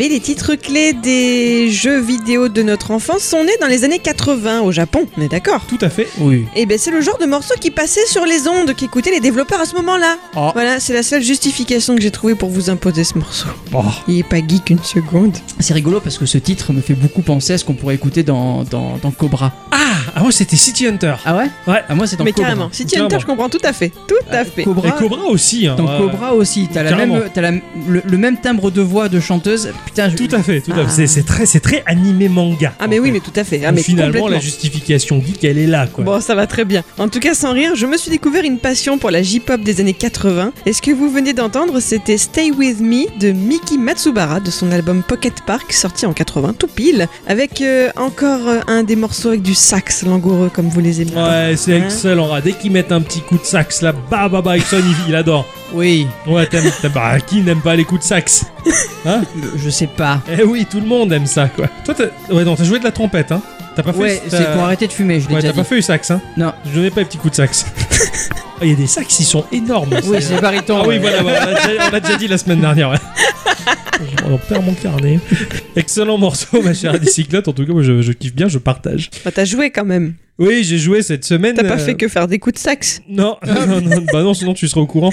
Savez, les titres clés des jeux vidéo de notre enfance sont nés dans les années 80 au Japon, on est d'accord? Tout à fait. Oui. Et ben c'est le genre de morceau qui passait sur les ondes, qu'écoutaient les développeurs à ce moment-là. Ah. Voilà, c'est la seule justification que j'ai trouvée pour vous imposer ce morceau. Oh. Il est pas geek une seconde. C'est rigolo parce que ce titre me fait beaucoup penser à ce qu'on pourrait écouter dans, dans, dans Cobra. Ah, ah moi c'était City Hunter. Ah ouais? Ouais. Ah moi c'est dans Mais Cobra. carrément, City Carrément. Hunter, je comprends tout à fait. Tout à fait. Cobra, Et Cobra aussi. Hein. Dans Ouais. Cobra aussi, t'as la Carrément. même, t'as la- le, le même timbre de voix de chanteuse. Putain, je- Tout à fait, tout à fait. C'est- très, c'est très animé manga. Ah mais oui, fait. mais tout à fait. Ah mais finalement, la justification geek, elle est là, quoi. Bon, ça va très bien. En tout cas, sans rire, je me suis découvert une passion pour la J-pop des années 80. Et ce que vous venez d'entendre, c'était Stay With Me de Miki Matsubara de son album Pocket Park, sorti en 80, tout pile, avec euh, encore euh, un des morceaux avec du sax langoureux comme vous les aimez. Ouais, c'est Hein excellent. Dès qu'ils mettent un petit coup de sax là, bah bah bah, il, il adore. Oui, Ouais, t'aimes, bah, qui n'aime pas les coups de sax Hein je sais pas. Eh oui, tout le monde aime ça, quoi. Toi, t'as, ouais, non, t'as joué de la trompette, hein T'as pas fait Ouais, t'as- c'est pour arrêter de fumer, je l'ai Ouais, déjà t'as pas dit. fait le sax, hein Non. Je n'ai pas les petits coups de sax. Ah, Il y a des sax, ils sont énormes. Oui, c'est bariton. Ah oui, ouais. voilà, voilà, on l'a déjà, on l'a déjà dit la semaine dernière. Ouais. On perd mon carnet. Excellent morceau, ma chère bicyclette. En tout cas, moi, je, je kiffe bien, je partage. Bah, t'as joué quand même. Oui, j'ai joué cette semaine. T'as pas euh, fait que faire des coups de sax. Non, non, non, bah non, sinon tu serais au courant.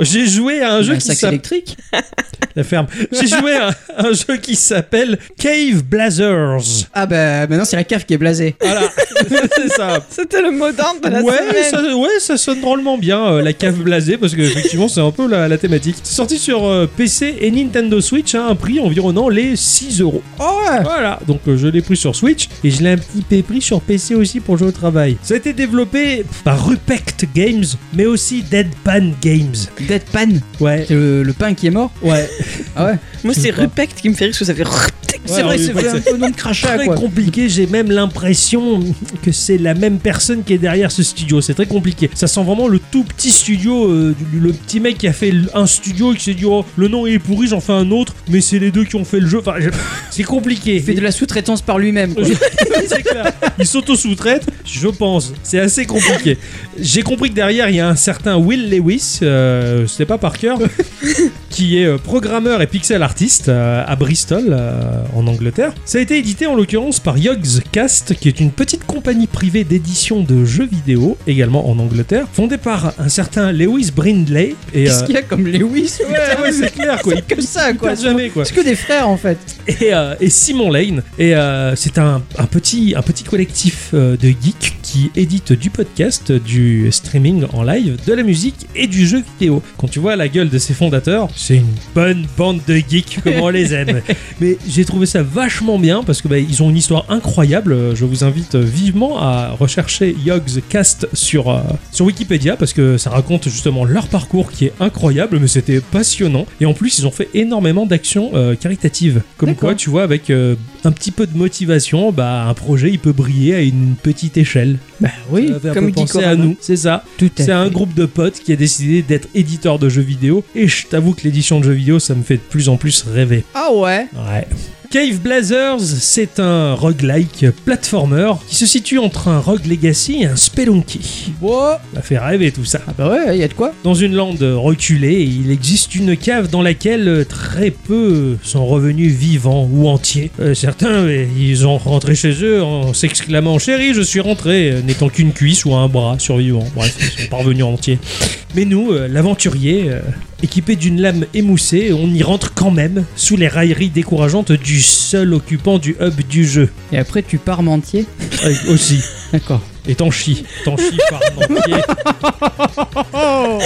J'ai joué à un jeu Un qui s'appelle électrique. la ferme. J'ai joué à un jeu qui s'appelle Cave Blazers. Ah bah maintenant c'est la cave qui est blasée. Voilà, c'est ça. C'était le mot d'ordre de la Ouais semaine. ça, ouais, ça sonne drôlement bien, euh, la cave blasée, parce que effectivement c'est un peu la, la thématique. C'est sorti sur euh, PC et Nintendo Switch à un prix environnant les 6 euros. Oh ouais Voilà, donc euh, je l'ai pris sur Switch et je l'ai un petit peu pris sur PC aussi pour jouer au travail. Ça a été développé par Rupect Games, mais aussi Deadpan Games. Deadpan, Ouais, c'est le, le pain qui est mort ouais. Ah ouais Moi, c'est. Rupect qui me fait rire parce que ça fait. C'est Ouais, vrai, c'est un peu nom de crachat Très quoi. compliqué, j'ai même l'impression que c'est la même personne qui est derrière ce studio. C'est très compliqué. Ça sent vraiment le tout petit studio, euh, du- le petit mec qui a fait l- un studio et qui s'est dit oh, le nom est pourri, j'en fais un autre, mais c'est les deux qui ont fait le jeu. Enfin, je- c'est compliqué. Il fait de la sous-traitance par lui-même. quoi. c'est clair. Il s'auto-sous-traite, je pense. C'est assez compliqué. J'ai compris que derrière, il y a un certain Will Lewis, euh, c'était pas par cœur, qui est euh, programmeur et pixel artiste euh, à Bristol, euh, en Angleterre. Ça a été édité en l'occurrence par Yogscast, qui est une petite compagnie privée d'édition de jeux vidéo, également en Angleterre, fondée par un certain Lewis Brindley. Qu'est-ce qu'il y a comme Lewis? Ouais, ouais, c'est clair, quoi. Que ça quoi. jamais, quoi C'est que des frères en fait. et, euh, et Simon Lane. Et euh, c'est un, un petit, un petit collectif euh, de geeks qui édite du podcast, du streaming en live, de la musique et du jeu vidéo. Quand tu vois la gueule de ses fondateurs, c'est une bonne bande de geeks comme on les aime. Mais j'ai trouvé ça vachement bien parce que bah, ils ont une histoire incroyable. Je vous invite vivement à rechercher Yogscast sur, euh, sur Wikipédia parce que ça raconte justement leur parcours qui est incroyable, mais c'était passionnant. Et en plus, ils ont fait énormément d'actions euh, caritatives. Comme quoi, tu vois, avec euh, un petit peu de motivation, bah, un projet il peut briller à une petite échelle. Bah oui, comme penser à nous, c'est ça. C'est un groupe de potes qui a décidé d'être éditeur de jeux vidéo. Et je t'avoue que l'édition de jeux vidéo, ça me fait de plus en plus rêver. Ah ouais? Ouais. Cave Blazers, c'est un roguelike platformer qui se situe entre un Rogue Legacy et un Spelunky. Wow. Ça fait rêver tout ça. Ah bah ouais, y a de quoi Dans une lande reculée, il existe une cave dans laquelle très peu sont revenus vivants ou entiers. Euh, certains, euh, ils ont rentré chez eux en s'exclamant Chérie, je suis rentré, n'étant qu'une cuisse ou un bras survivant. Bref, ils sont pas revenus entiers. Mais nous, euh, l'aventurier, euh, équipé d'une lame émoussée, on y rentre quand même sous les railleries décourageantes du seul occupant du hub du jeu. Et après tu pars mentier Euh, aussi. D'accord. Et t'en chies. T'en chies par entier. Oh,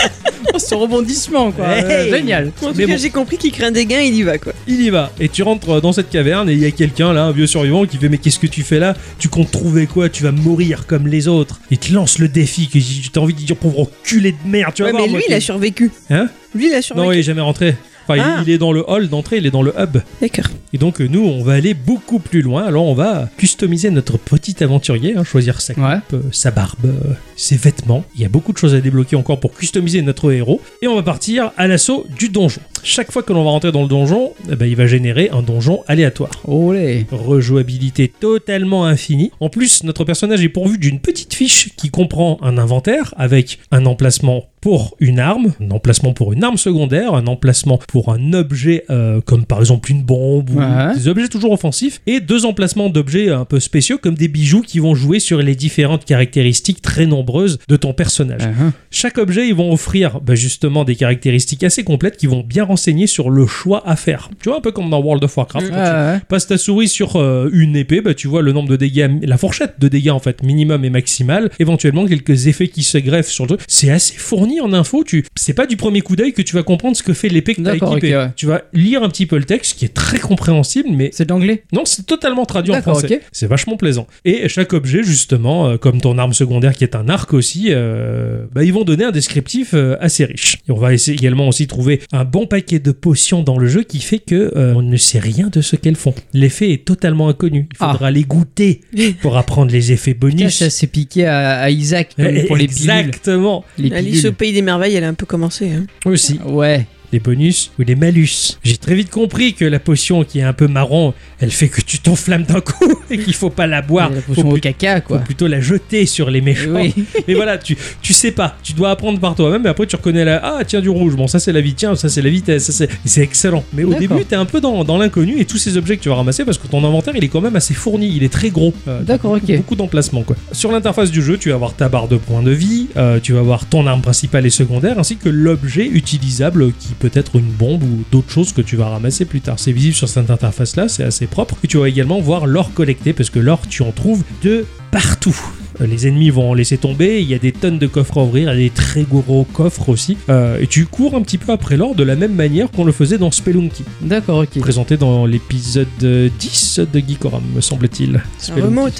ce rebondissement quoi. Hey. Euh, génial. En tout Mais cas, bon. j'ai compris qu'il craint des gains, il y va quoi. Il y va. Et tu rentres dans cette caverne et il y a quelqu'un là, un vieux survivant, qui fait Mais qu'est-ce que tu fais là? Tu comptes trouver quoi? Tu vas mourir comme les autres. Et te lance le défi que j- t'as envie de dire pauvre enculé de merde. Tu vas Ouais, voir, mais moi, lui, il a survécu. Hein? Lui, il a survécu. Non, il est jamais rentré. Enfin, il- Ah. il est dans le hall d'entrée, il est dans le hub. D'accord. Et donc, euh, nous, on va aller beaucoup plus loin. Alors, on va customiser notre petit aventurier, hein, choisir sa coupe, Ouais. euh, sa barbe, euh, ses vêtements. Il y a beaucoup de choses à débloquer encore pour customiser notre héros. Et on va partir à l'assaut du donjon. Chaque fois que l'on va rentrer dans le donjon, eh ben, il va générer un donjon aléatoire. Olé. Rejouabilité totalement infinie. En plus, notre personnage est pourvu d'une petite fiche qui comprend un inventaire avec un emplacement pour une arme, un emplacement pour une arme secondaire, un emplacement pour un objet euh, comme par exemple une bombe ou Ouais. des objets toujours offensifs, et deux emplacements d'objets un peu spéciaux comme des bijoux qui vont jouer sur les différentes caractéristiques très nombreuses de ton personnage. Ah, Chaque objet, ils vont offrir bah, justement des caractéristiques assez complètes qui vont bien renseigner sur le choix à faire. Tu vois, un peu comme dans World of Warcraft. quand tu ouais. passes ta souris sur euh, une épée, bah, tu vois le nombre de dégâts, la fourchette de dégâts en fait, minimum et maximal. Éventuellement, quelques effets qui se greffent sur le truc. C'est assez fourni en info. Tu, c'est pas du premier coup d'œil que tu vas comprendre ce que fait l'épée que tu as équipée. ouais. Tu vas lire un petit peu le texte qui est très compréhensible, mais C'est de l'anglais? Non, c'est totalement traduit en français. C'est vachement plaisant. Et chaque objet, justement, euh, comme ton arme secondaire qui est un arc aussi, euh, bah, ils vont donner un descriptif euh, assez riche. Et on va essayer également aussi trouver un bon paquet de potions dans le jeu qui fait que euh, on ne sait rien de ce qu'elles font. L'effet est totalement inconnu. Il Ah. faudra les goûter pour apprendre les effets bonus. ça s'est piqué à, à Isaac pour les pilules. Exactement. Les Alice au pays des merveilles, elle a un peu commencé. hein. Aussi. Ouais. Les bonus ou les malus. J'ai très vite compris que la potion qui est un peu marron, elle fait que tu t'enflammes d'un coup et qu'il faut pas la boire. la Faut potion au plus- caca, faut quoi. plutôt la jeter sur les méchants. Oui. Mais voilà, tu, tu sais pas, tu dois apprendre par toi-même, mais après tu reconnais la ah tiens du rouge, bon ça c'est la vie, tiens ça c'est la vitesse, ça c'est et c'est excellent. Mais au début t'es un peu dans, dans l'inconnu et tous ces objets que tu vas ramasser parce que ton inventaire il est quand même assez fourni, il est très gros. Euh, D'accord, beaucoup, ok. beaucoup d'emplacements quoi. Sur l'interface du jeu, tu vas avoir ta barre de points de vie, euh, tu vas avoir ton arme principale et secondaire, ainsi que l'objet utilisable qui peut être une bombe ou d'autres choses que tu vas ramasser plus tard. C'est visible sur cette interface là, c'est assez propre. Et tu vas également voir l'or collecté parce que l'or tu en trouves de partout. Euh, Les ennemis vont en laisser tomber, il y a des tonnes de coffres à ouvrir, il y a des très gros coffres aussi. Euh, et tu cours un petit peu après l'or de la même manière qu'on le faisait dans Spelunky, D'accord, ok. présenté dans l'épisode 10 de Geekoram, me semble-t-il.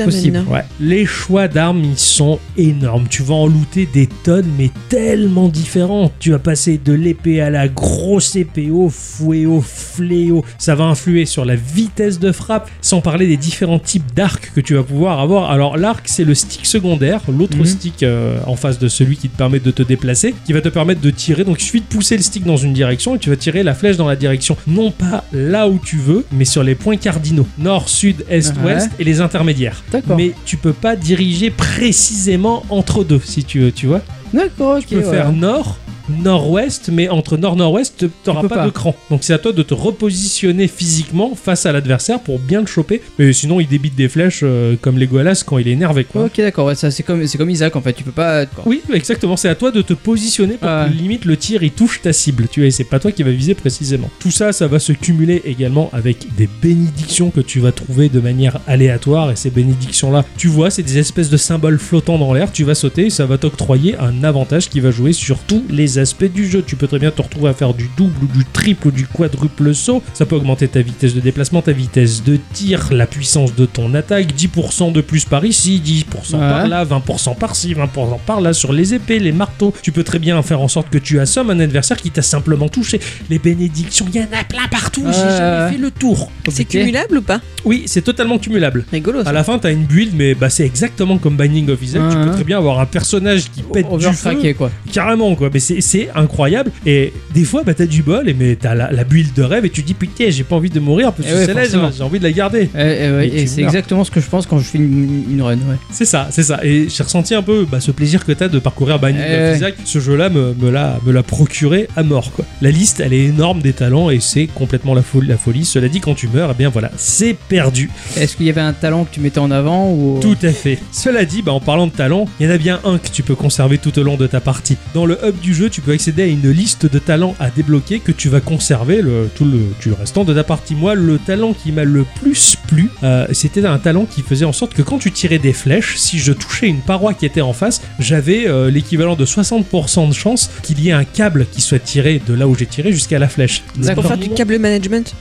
Possible. maintenant. Ouais. Les choix d'armes, ils sont énormes. Tu vas en looter des tonnes, mais tellement différents. Tu vas passer de l'épée à la grosse épée, au fouet, au fléau. Ça va influer sur la vitesse de frappe, sans parler des différents types d'arcs que tu vas pouvoir avoir. Alors, l'arc, c'est le stick secondaire, l'autre Mhm. stick euh, en face de celui qui te permet de te déplacer, qui va te permettre de tirer. Donc, il suffit de pousser le stick dans une direction et tu vas tirer la flèche dans la direction, non pas là où tu veux, mais sur les points cardinaux nord, sud, est, Ouais. ouest et les intermédiaires D'accord. mais tu peux pas diriger précisément entre deux si tu veux, tu vois. D'accord. Tu peux ouais. faire nord, nord-ouest, mais entre nord-nord-ouest, t'auras peux pas, pas. de cran. Donc c'est à toi de te repositionner physiquement face à l'adversaire pour bien le choper. Mais sinon, il débite des flèches euh, comme Legolas quand il est énervé, quoi. Ok, d'accord. Ouais, ça c'est comme c'est comme Isaac en fait. Tu peux pas. Oui, exactement. C'est à toi de te positionner pour Ouais. que limite le tir il touche ta cible. Tu vois, et c'est pas toi qui va viser précisément. Tout ça, ça va se cumuler également avec des bénédictions que tu vas trouver de manière aléatoire. Et ces bénédictions-là, tu vois, c'est des espèces de symboles flottants dans l'air. Tu vas sauter, et ça va t'octroyer un avantage qui va jouer sur tous les aspects du jeu. Tu peux très bien te retrouver à faire du double ou du triple ou du quadruple saut. Ça peut augmenter ta vitesse de déplacement, ta vitesse de tir, la puissance de ton attaque, 10% de plus par ici, 10% par Ouais. là, 20% par-ci, 20% par-là sur les épées, les marteaux. Tu peux très bien faire en sorte que tu assommes un adversaire qui t'a simplement touché. Les bénédictions, il y en a plein partout. J'ai jamais fait le tour. C'est cumulable ou pas? Oui, c'est totalement cumulable. Rigolo. À la fin, t'as une build, mais bah, c'est exactement comme Binding of Isaac. Tu peux très bien avoir un personnage qui pète du feu. Quoi. Carrément, quoi. Mais c'est- c'est incroyable. Et des fois, bah, t'as du bol, et mais t'as la, la build de rêve, et tu te dis, putain, j'ai pas envie de mourir parce Eh que ouais, j'ai envie de la garder. Eh, eh, ouais, Et c'est exactement ce que je pense quand je fais une, une run. Ouais. C'est ça, c'est ça. Et j'ai ressenti un peu bah, ce plaisir que t'as de parcourir ouais. Isaac. Ce jeu-là me, me l'a me l'a procuré à mort, quoi. La liste, elle est énorme des talents, et c'est complètement la, folie la folie. Cela dit, quand tu meurs, eh bien voilà, c'est perdu. Est-ce qu'il y avait un talent que tu mettais en avant ou Tout à fait. Cela dit, bah, en parlant de talents, il y en a bien un que tu peux conserver tout au long de ta partie. Dans le hub du jeu, tu peux accéder à une liste de talents à débloquer que tu vas conserver le, tout le, du restant de ta partie. Moi, le talent qui m'a le plus plu, euh, c'était un talent qui faisait en sorte que quand tu tirais des flèches, si je touchais une paroi qui était en face, j'avais euh, l'équivalent de 60% de chance qu'il y ait un câble qui soit tiré de là où j'ai tiré jusqu'à la flèche. Pour D'accord. faire du câble management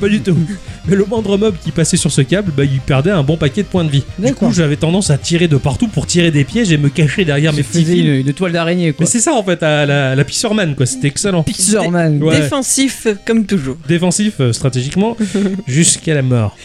Pas du tout. Mais le moindre mob qui passait sur ce câble, bah, il perdait un bon paquet de points de vie. Du coup, j'avais tendance à tirer de partout pour tirer des pièges et me cacher derrière mes petits fils. une, une toile d'araignée quoi. Mais c'est ça en fait, à la, la Pisserman, quoi. C'était excellent. Pixarman. Ouais. Défensif comme toujours. Défensif euh, stratégiquement jusqu'à la mort.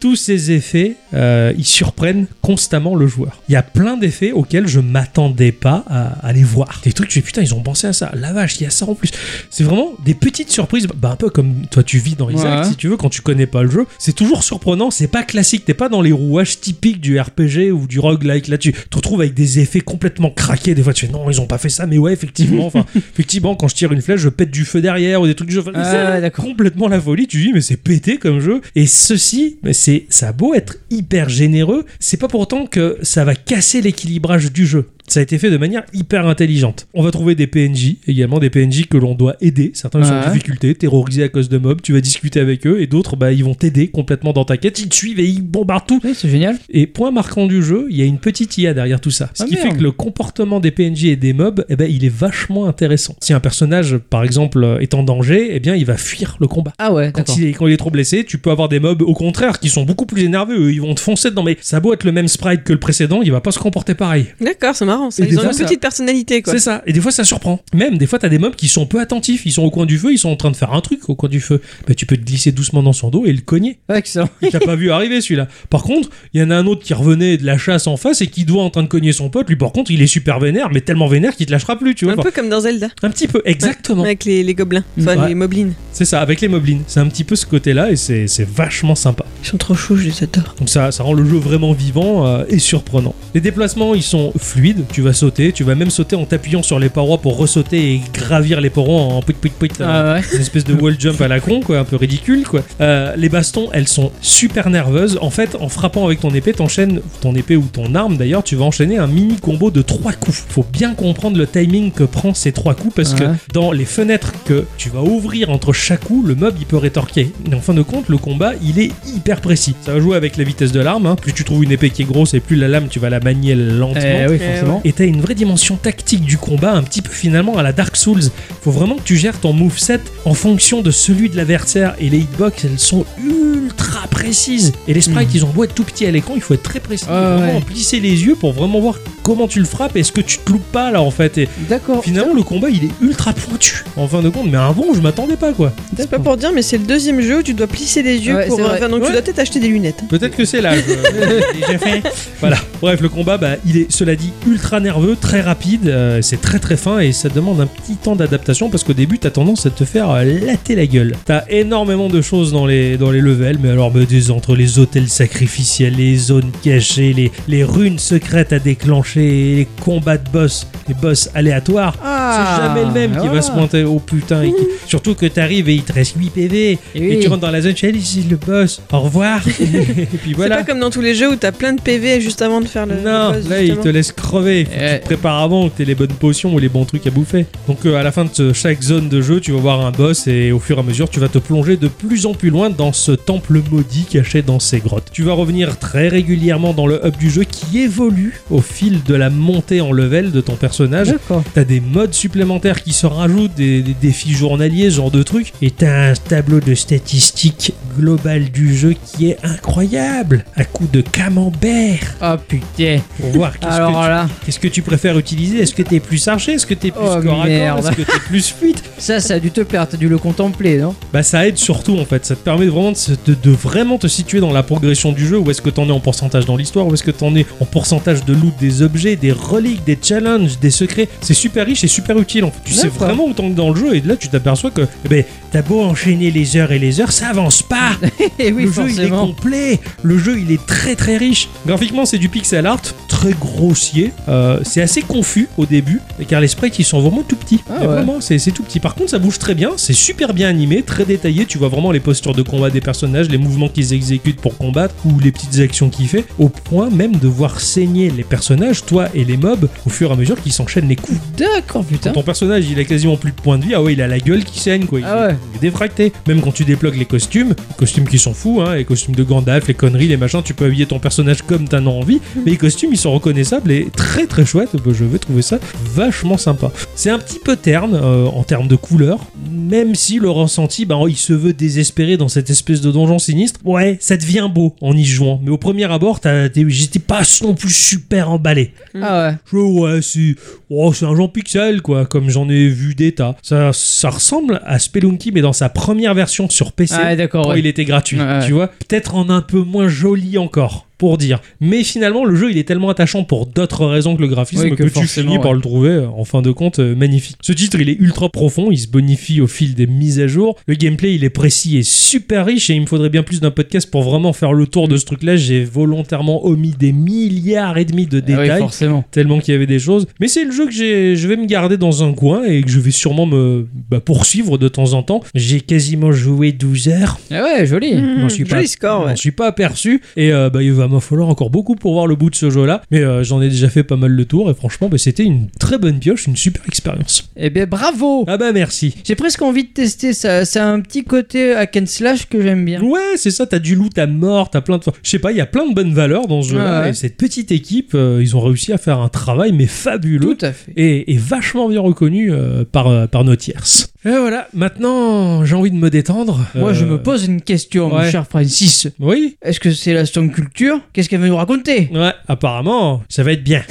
Tous ces effets, euh, ils surprennent constamment le joueur. Il y a plein d'effets auxquels je m'attendais pas à, à les voir. Des trucs, je fais putain, ils ont pensé à ça. La vache, il y a ça en plus. C'est vraiment des petites surprises, bah, un peu comme toi tu vis dans Isaac, Ouais. si tu veux, quand tu connais pas le jeu. C'est toujours surprenant, c'est pas classique. T'es pas dans les rouages typiques du RPG ou du roguelike là-dessus. Tu te retrouves avec des effets complètement craqués. Des fois, tu fais non, ils ont pas fait ça, mais ouais, effectivement. Enfin, effectivement, quand je tire une flèche, je pète du feu derrière ou des trucs du jeu. Enfin, Ah, complètement la folie. Tu dis, mais c'est pété comme jeu. Et ceci, mais c'est, ça a beau être hyper généreux, c'est pas pour autant que ça va casser l'équilibrage du jeu. Ça a été fait de manière hyper intelligente. On va trouver des PNJ, également des PNJ que l'on doit aider. Certains sont en Ouais. difficulté, terrorisés à cause de mobs. Tu vas discuter avec eux et d'autres, bah, ils vont t'aider complètement dans ta quête. Ils te suivent et ils bombardent tout. Oui, c'est génial. Et point marquant du jeu, il y a une petite IA derrière tout ça. Ce Ah, qui merde. fait que le comportement des PNJ et des mobs, eh ben, il est vachement intéressant. Si un personnage, par exemple, est en danger, eh bien, il va fuir le combat. Ah ouais, Quand d'accord. il, est, quand il est trop blessé, tu peux avoir des mobs au contraire qui sont beaucoup plus énervés. Eux, ils vont te foncer dedans. Mais ça a beau être le même sprite que le précédent, il va pas se comporter pareil. D'accord, c'est marrant. Ça. Et des Ils ont fois, une ça- petite personnalité, quoi. C'est ça. Et des fois, ça surprend. Même, des fois, t'as des mobs qui sont peu attentifs. Ils sont au coin du feu, ils sont en train de faire un truc au coin du feu. Bah, tu peux te glisser doucement dans son dos et le cogner. Ouais, excellent. Il t'a pas vu arriver celui-là. Par contre, il y en a un autre qui revenait de la chasse en face et qui doit en train de cogner son pote. Lui, par contre, il est super vénère, mais tellement vénère qu'il te lâchera plus, tu vois. Un peu comme dans Zelda. Enfin, un petit peu, exactement. Avec les, les gobelins. Enfin, Ouais. les moblins. C'est ça, avec les moblins. C'est un petit peu ce côté-là et c'est c'est vachement sympa. Ils sont trop chauds, je les adore. Donc ça, ça rend le jeu vraiment vivant euh, et surprenant. Les déplacements, ils sont fluides. Tu vas sauter, tu vas même sauter en t'appuyant sur les parois pour ressauter et gravir les parois en pouit pouit. euh, Ah ouais. une espèce de wall jump à la con, quoi, un peu ridicule, quoi. Euh, les bastons, elles sont super nerveuses. En fait, en frappant avec ton épée, t'enchaînes ton épée ou ton arme d'ailleurs, tu vas enchaîner un mini combo de trois coups. Faut bien comprendre le timing que prend ces trois coups parce Ouais. que dans les fenêtres que tu vas ouvrir entre chaque coup, le mob il peut rétorquer. Et en fin de compte, le combat il est hyper précis. Ça va jouer avec la vitesse de l'arme. hein. Plus tu trouves une épée qui est grosse et plus la lame tu vas la manier lentement. Eh oui, Eh forcément. Et t'as une vraie dimension tactique du combat, un petit peu finalement à la Dark Souls. Faut vraiment que tu gères ton moveset en fonction de celui de l'adversaire. Et les hitbox, elles sont ultra précises. Et les sprites, ils ont beau être tout petits à l'écran, il faut être très précis. Ah vraiment ouais. plisser les yeux pour vraiment voir comment tu le frappes. Est-ce que tu te loupes pas là en fait? Et D'accord. finalement, le combat, il est ultra pointu. En fin de compte, mais un bon, je m'attendais pas quoi. C'est pas pour dire, mais c'est le deuxième jeu où tu dois plisser les yeux Ouais, pour. vrai. Enfin, donc Ouais. tu dois peut-être acheter des lunettes. Peut-être que c'est euh, j'ai fait. Voilà. Bref, le combat, bah, il est, cela dit, ultra nerveux, très rapide. euh, c'est très très fin et ça demande un petit temps d'adaptation parce qu'au début, t'as tendance à te faire euh, latter la gueule. T'as énormément de choses dans les, dans les levels, mais alors, mais des, entre les hôtels sacrificiels, les zones cachées, les, les runes secrètes à déclencher, les combats de boss, les boss aléatoires. Ah, c'est jamais le même qui va se pointer. Oh putain. et qui- Surtout que t'arrives et il te reste 8 PV. Et tu rentres dans la zone, tu dis, c'est le boss. Au revoir. et puis voilà. C'est pas comme dans tous les jeux où t'as plein de PV juste avant de faire le. Non, le boss, là il te laisse crever. Faut que tu te prépares avant, que t'aies les bonnes potions ou les bons trucs à bouffer. Donc euh, à la fin de chaque zone de jeu, tu vas voir un boss et au fur et à mesure, tu vas te plonger de plus en plus loin dans ce temple maudit caché dans ces grottes. Tu vas revenir très régulièrement dans le hub du jeu qui évolue au fil de la montée en level de ton personnage. T'as des modes supplémentaires qui se rajoutent, des, des défis journaliers, ce genre de trucs. Et t'as un tableau de statistiques global du jeu qui est incroyable, à coup de camembert. Ah putain. Pour voir qu'est-ce Alors que, tu, là, qu'est-ce que tu préfères utiliser? Est-ce que t'es plus archer Est-ce que t'es plus Oh, corps à merde. corps Est-ce que t'es plus fuite ça, ça a dû te plaire. T'as dû le contempler, non? Bah ça aide surtout en fait. Ça te permet vraiment de, se- de- de vraiment te situer dans la progression du jeu. Où est-ce que t'en es en pourcentage dans l'histoire? Où est-ce que t'en es en pourcentage de loot des objets, des reliques, des challenges, des secrets? C'est super riche et super utile. En fait. Tu sais vraiment où t'en es dans le jeu et là tu t'aperçois que eh ben, t'as beau enchaîner les heures et les heures, ça avance pas. Eh oui, le jeu il est complet, le jeu il est très très riche. Graphiquement c'est du pixel art, très grossier. Euh, c'est assez confus au début, car les sprites ils sont vraiment tout petits. Ah Mais ouais. Vraiment, c'est tout petit. Par contre ça bouge très bien, c'est super bien animé, très détaillé. Tu vois vraiment les postures de combat des personnages, les mouvements qu'ils exécutent pour combattre, ou les petites actions qu'il fait, au point même de voir saigner les personnages, toi et les mobs, au fur et à mesure qu'ils s'enchaînent les coups. D'accord, putain. Quand ton personnage il a quasiment plus de points de vie, ah ouais, il a la gueule qui saigne quoi. Il, Ah ouais. est défracté. Même quand tu débloques les costumes, les costumes qui sont fous, hein, les costumes de Gandalf, les conneries, les machins, tu peux habiller ton personnage comme t'en as envie. Mais les costumes ils sont reconnaissables et très très chouettes. Je vais trouver ça vachement sympa. C'est un petit peu terne euh, en termes de couleur, même si le ressenti, bah, il se veut désespéré dans cette espèce de donjon sinistre. Ouais, ça devient beau en y jouant. Mais au premier abord, j'étais pas non plus super emballé. Ah ouais. Je ouais, c'est oh, un genre pixel quoi, comme j'en ai vu des tas. Ça, ça ressemble à Spelunky mais dans sa première version sur PC. Ah, d'accord, quand ouais. il était gratuit, Ouais, ouais. tu vois. Peut-être en un peu moins joli encore. Pour dire. Mais finalement, le jeu, il est tellement attachant pour d'autres raisons que le graphisme Oui, que que, tu finis par le trouver, euh, en fin de compte, euh, magnifique. Ce titre, il est ultra profond, il se bonifie au fil des mises à jour. Le gameplay, il est précis et super riche, et il me faudrait bien plus d'un podcast pour vraiment faire le tour de ce truc-là. J'ai volontairement omis des milliards et demi de oui, détails forcément. tellement qu'il y avait des choses. Mais c'est le jeu que je vais me garder dans un coin et que je vais sûrement me bah, poursuivre de temps en temps. J'ai quasiment joué 12 heures. Ah ouais, joli. Je m'en suis Joli pas, score, ouais. suis pas aperçu. Et euh, bah, il va me falloir encore beaucoup pour voir le bout de ce jeu-là. Mais euh, j'en ai déjà fait pas mal de tours et franchement, bah, c'était une très bonne pioche, une super expérience. Eh bien, bravo Ah bah merci. J'ai presque envie de tester ça. C'est un petit côté hack and slash que j'aime bien. Ouais, c'est ça, t'as du loot à mort, t'as plein de... Je sais pas, il y a plein de bonnes valeurs dans ce jeu-là. Ouais. Et cette petite équipe, euh, ils ont réussi à faire un travail, mais fabuleux. Tout à fait. et, et vachement bien reconnu euh, par, par nos tiers. Et voilà, maintenant j'ai envie de me détendre. Moi, Euh, je me pose une question, mon cher Francis. Oui Est-ce que c'est la Stone Culture? Qu'est-ce qu'elle veut nous raconter? Ouais, apparemment, ça va être bien.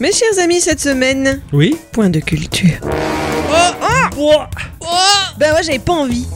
Mes chers amis, cette semaine, Oui point de culture. Oh Ben ouais, j'avais pas envie.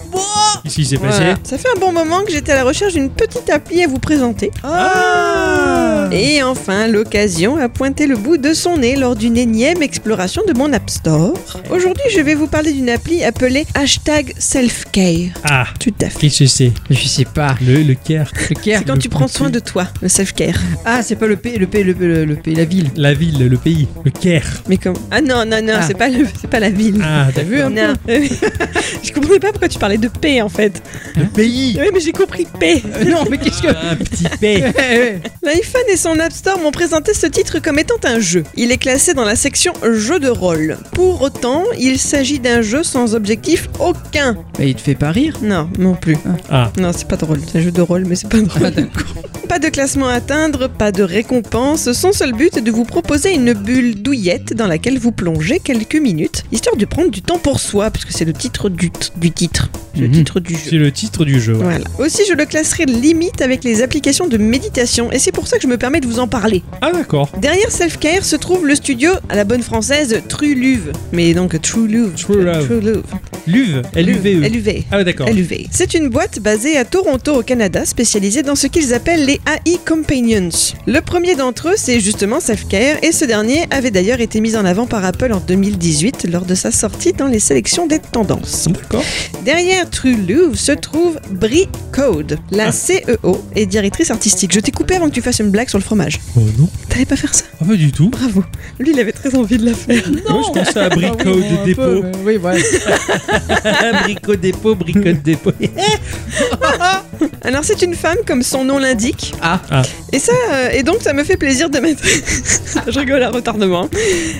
Qu'est-ce qui s'est passé Voilà. Ça fait un bon moment que j'étais à la recherche d'une petite appli à vous présenter. Ah Et enfin, l'occasion a pointé le bout de son nez lors d'une énième exploration de mon App Store. Aujourd'hui, je vais vous parler d'une appli appelée hashtag self-care. Ah Tout à fait. Qu'est-ce que c'est? Je sais pas. Le, le care, Le Caire C'est quand le tu prends soin de toi, le self-care. Ah, c'est pas le pays, le pays, le, le- le pays, la ville. la ville, le pays, le care. Mais comme Ah non, non, non, Ah. c'est pas, le- c'est pas la ville. Ah, t'as vu un non. je comprenais pas pourquoi tu parlais de paix en fait. Le pays Oui, mais j'ai compris paix. Euh, non, mais qu'est-ce que. Un petit pays. L'iPhone et son App Store m'ont présenté ce titre comme étant un jeu. Il est classé dans la section jeu de rôle. Pour autant, il s'agit d'un jeu sans objectif aucun. Mais il te fait pas rire? Non, non plus. Ah, Non, c'est pas drôle. C'est un jeu de rôle, mais c'est pas drôle. Ah. Pas de classement à atteindre, pas de récompense. Son seul but est de vous proposer une bulle douillette dans laquelle vous plongez quelques minutes, histoire de prendre du temps pour soi, puisque c'est le titre du, du titre. Le Mhm. titre du jeu. c'est le titre du jeu. ouais. Voilà. Aussi, je le classerai limite avec les applications de méditation, et c'est pour ça que je me permets de vous en parler. Ah d'accord. Derrière Self-Care se trouve le studio à la bonne française Truluve. Mais donc True Luve. True Love. Truluve. Luve, L-U-V-E. LUV. Ah d'accord. LUV. C'est une boîte basée à Toronto au Canada spécialisée dans ce qu'ils appellent les AI Companions. Le premier d'entre eux, c'est justement Self-Care et ce dernier avait d'ailleurs été mis en avant par Apple en 2018 lors de sa sortie dans les sélections des tendances. D'accord. Derrière True Louvre se trouve Brie Code. La Ah. CEO est directrice artistique. Je t'ai coupé avant que tu fasses une blague sur le fromage. Oh non. T'allais pas faire ça Ah pas du tout. Bravo. Lui, il avait très envie de la faire. Moi, je pensais à Brico Ah oui, bon, de un dépôt. mais oui, voilà. brico dépôt, brico de dépôt. Alors, c'est une femme, comme son nom l'indique. Ah, Et ça, euh, et donc ça me fait plaisir de mettre. Je rigole à retardement.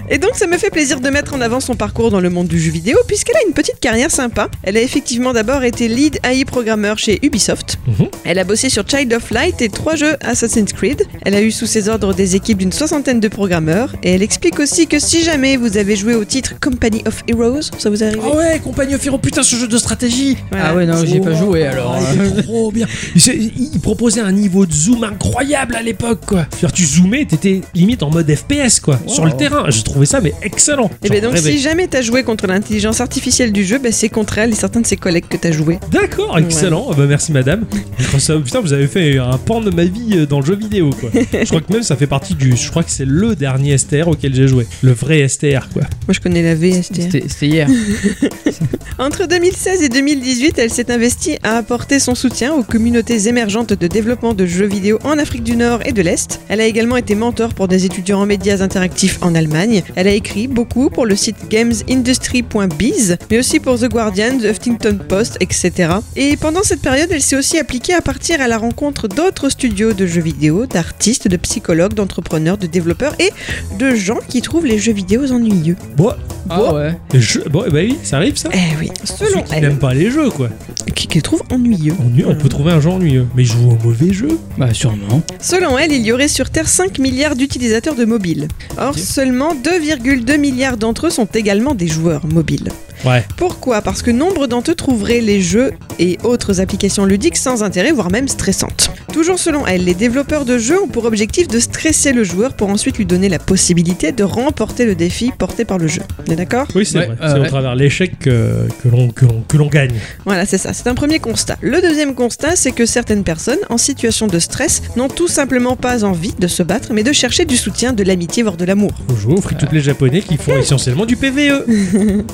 Et donc ça me fait plaisir de mettre en avant son parcours dans le monde du jeu vidéo, puisqu'elle a une petite carrière sympa. Elle a effectivement d'abord été lead AI programmeur chez Ubisoft. Mhm. Elle a bossé sur Child of Light et trois jeux Assassin's Creed. Elle a eu sous ses ordres des équipes d'une soixantaine de programmeurs. Et elle explique aussi que si jamais vous avez joué au titre Company of Heroes, ça vous arrive Ah ouais, compagnie of Heroes, putain, ce jeu de stratégie. ah ouais, non, j'ai pas joué alors. Ah, il est trop bien. Il, proposait un niveau de zoom incroyable à l'époque, quoi. C'est-à-dire, tu zoomais, t'étais limite en mode FPS, quoi, Wow. sur le terrain. J'ai trouvé ça, mais excellent. Et bien J'en donc rêvais. si jamais t'as joué contre l'intelligence artificielle du jeu, ben c'est contre elle et certains de ses collègues que t'as joué. D'accord, excellent. Ah Bah, merci madame. Je crois ça- putain, vous avez fait un pan de ma vie euh, dans le jeu vidéo, quoi. je crois que même ça fait partie du. Je crois que c'est le dernier STR auquel j'ai joué. Le vrai STR, quoi. Moi je connais la VST. C'était c'était hier. Entre 2016 et 2018, elle s'est investie à apporter son soutien aux communautés émergentes de développement de jeux vidéo en Afrique du Nord et de l'Est. Elle a également été mentor pour des étudiants en médias interactifs en Allemagne. Elle a écrit beaucoup pour le site gamesindustry.biz, mais aussi pour The Guardian, The Huffington Post, etc. Et pendant cette période, elle s'est aussi appliquée à partir à la rencontre d'autres studios de jeux vidéo, d'artistes, de psychologues, d'entrepreneurs, de développeurs et de gens qui trouvent les jeux vidéo ennuyeux. Bon, Ah ouais. les jeux- bon, bah oui, ça arrive ça. Eh oui, Ceux selon qui elle, n'aiment pas les jeux, quoi. qui, qui les trouve ennuyeux. Ennuy- on peut trouver un jeu ennuyeux. Mais ils jouent au mauvais jeu. Bah, sûrement. Selon elle, il y aurait sur Terre 5 milliards d'utilisateurs de mobiles. Or, seulement 2,2 milliards d'entre eux sont également des joueurs mobiles. Ouais. Pourquoi? Parce que nombre d'entre eux trouveraient les jeux et autres applications ludiques sans intérêt, voire même stressantes. Toujours selon elle, les développeurs de jeux ont pour objectif de stresser le joueur pour ensuite lui donner la possibilité de remporter le défi porté par le jeu. On est d'accord? Oui, c'est Ouais, vrai. euh, c'est au travers de l'échec que, que l'on que l'on- que l'on gagne. Voilà, c'est ça. C'est un premier constat. Le deuxième constat, c'est que certaines personnes en situation de stress n'ont tout simplement pas envie de se battre, mais de chercher du soutien, de l'amitié, voire de l'amour. Faut jouer aux free-to-play japonais qui font essentiellement du PVE.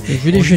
Je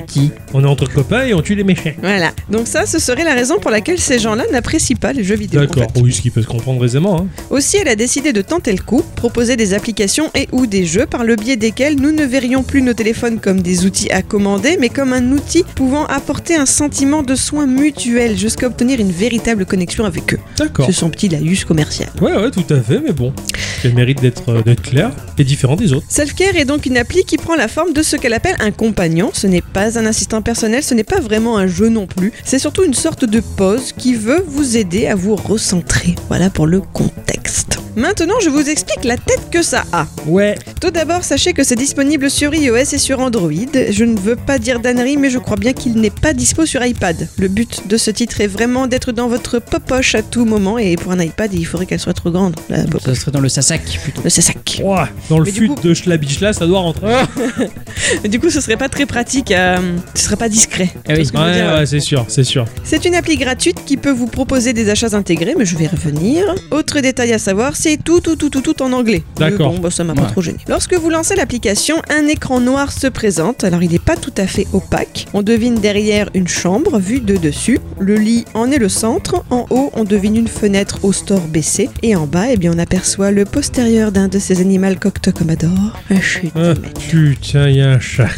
On est entre copains et on tue les méchants. Voilà. Donc ça, ce serait la raison pour laquelle ces gens-là n'apprécient pas les jeux vidéo. en D'accord, fait. oui, ce qui peut se comprendre aisément. Hein. Aussi, elle a décidé de tenter le coup, proposer des applications et ou des jeux par le biais desquels nous ne verrions plus nos téléphones comme des outils à commander, mais comme un outil pouvant apporter un sentiment de soin mutuel jusqu'à obtenir une véritable connexion avec eux. D'accord. C'est son petit laïus commercial. Ouais, ouais, tout à fait, mais bon. C'est le mérite d'être euh, clair et différent des autres. Selfcare est donc une appli qui prend la forme de ce qu'elle appelle un compagnon. Ce n'est un assistant personnel, ce n'est pas vraiment un jeu non plus. C'est surtout une sorte de pause qui veut vous aider à vous recentrer. Voilà pour le contexte. Maintenant, je vous explique la tête que ça a. Ouais. Tout d'abord, sachez que c'est disponible sur iOS et sur Android. Je ne veux pas dire d'annerie, mais je crois bien qu'il n'est pas dispo sur iPad. Le but de ce titre est vraiment d'être dans votre popoche à tout moment, et pour un iPad, il faudrait qu'elle soit trop grande. La popoche. Ça serait dans le Sassak plutôt. Le sac. Ouah, dans le Mais fut coup- de Schlabichla, ça doit rentrer. Du coup, ce serait pas très pratique, euh, ce serait pas discret. Ah oui. Ce Ouais, dire ouais, c'est sûr, c'est sûr. C'est une appli gratuite qui peut vous proposer des achats intégrés, mais je vais y revenir. Autre détail à savoir, c'est tout, tout, tout, tout, tout en anglais. D'accord. Bon, bah, ça m'a pas trop gêné. Lorsque vous lancez l'application, un écran noir se présente. Alors, il n'est pas tout à fait opaque. On devine derrière une chambre vue de dessus. Le lit en est le centre. En haut, on devine une fenêtre au store baissé. Et en bas, eh bien, on aperçoit le postérieur d'un de ces animaux coctocomador. Un chute. Ah, putain, il y a un chat.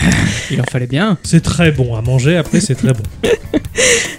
Il en fallait bien. C'est très bon à manger, après c'est très bon.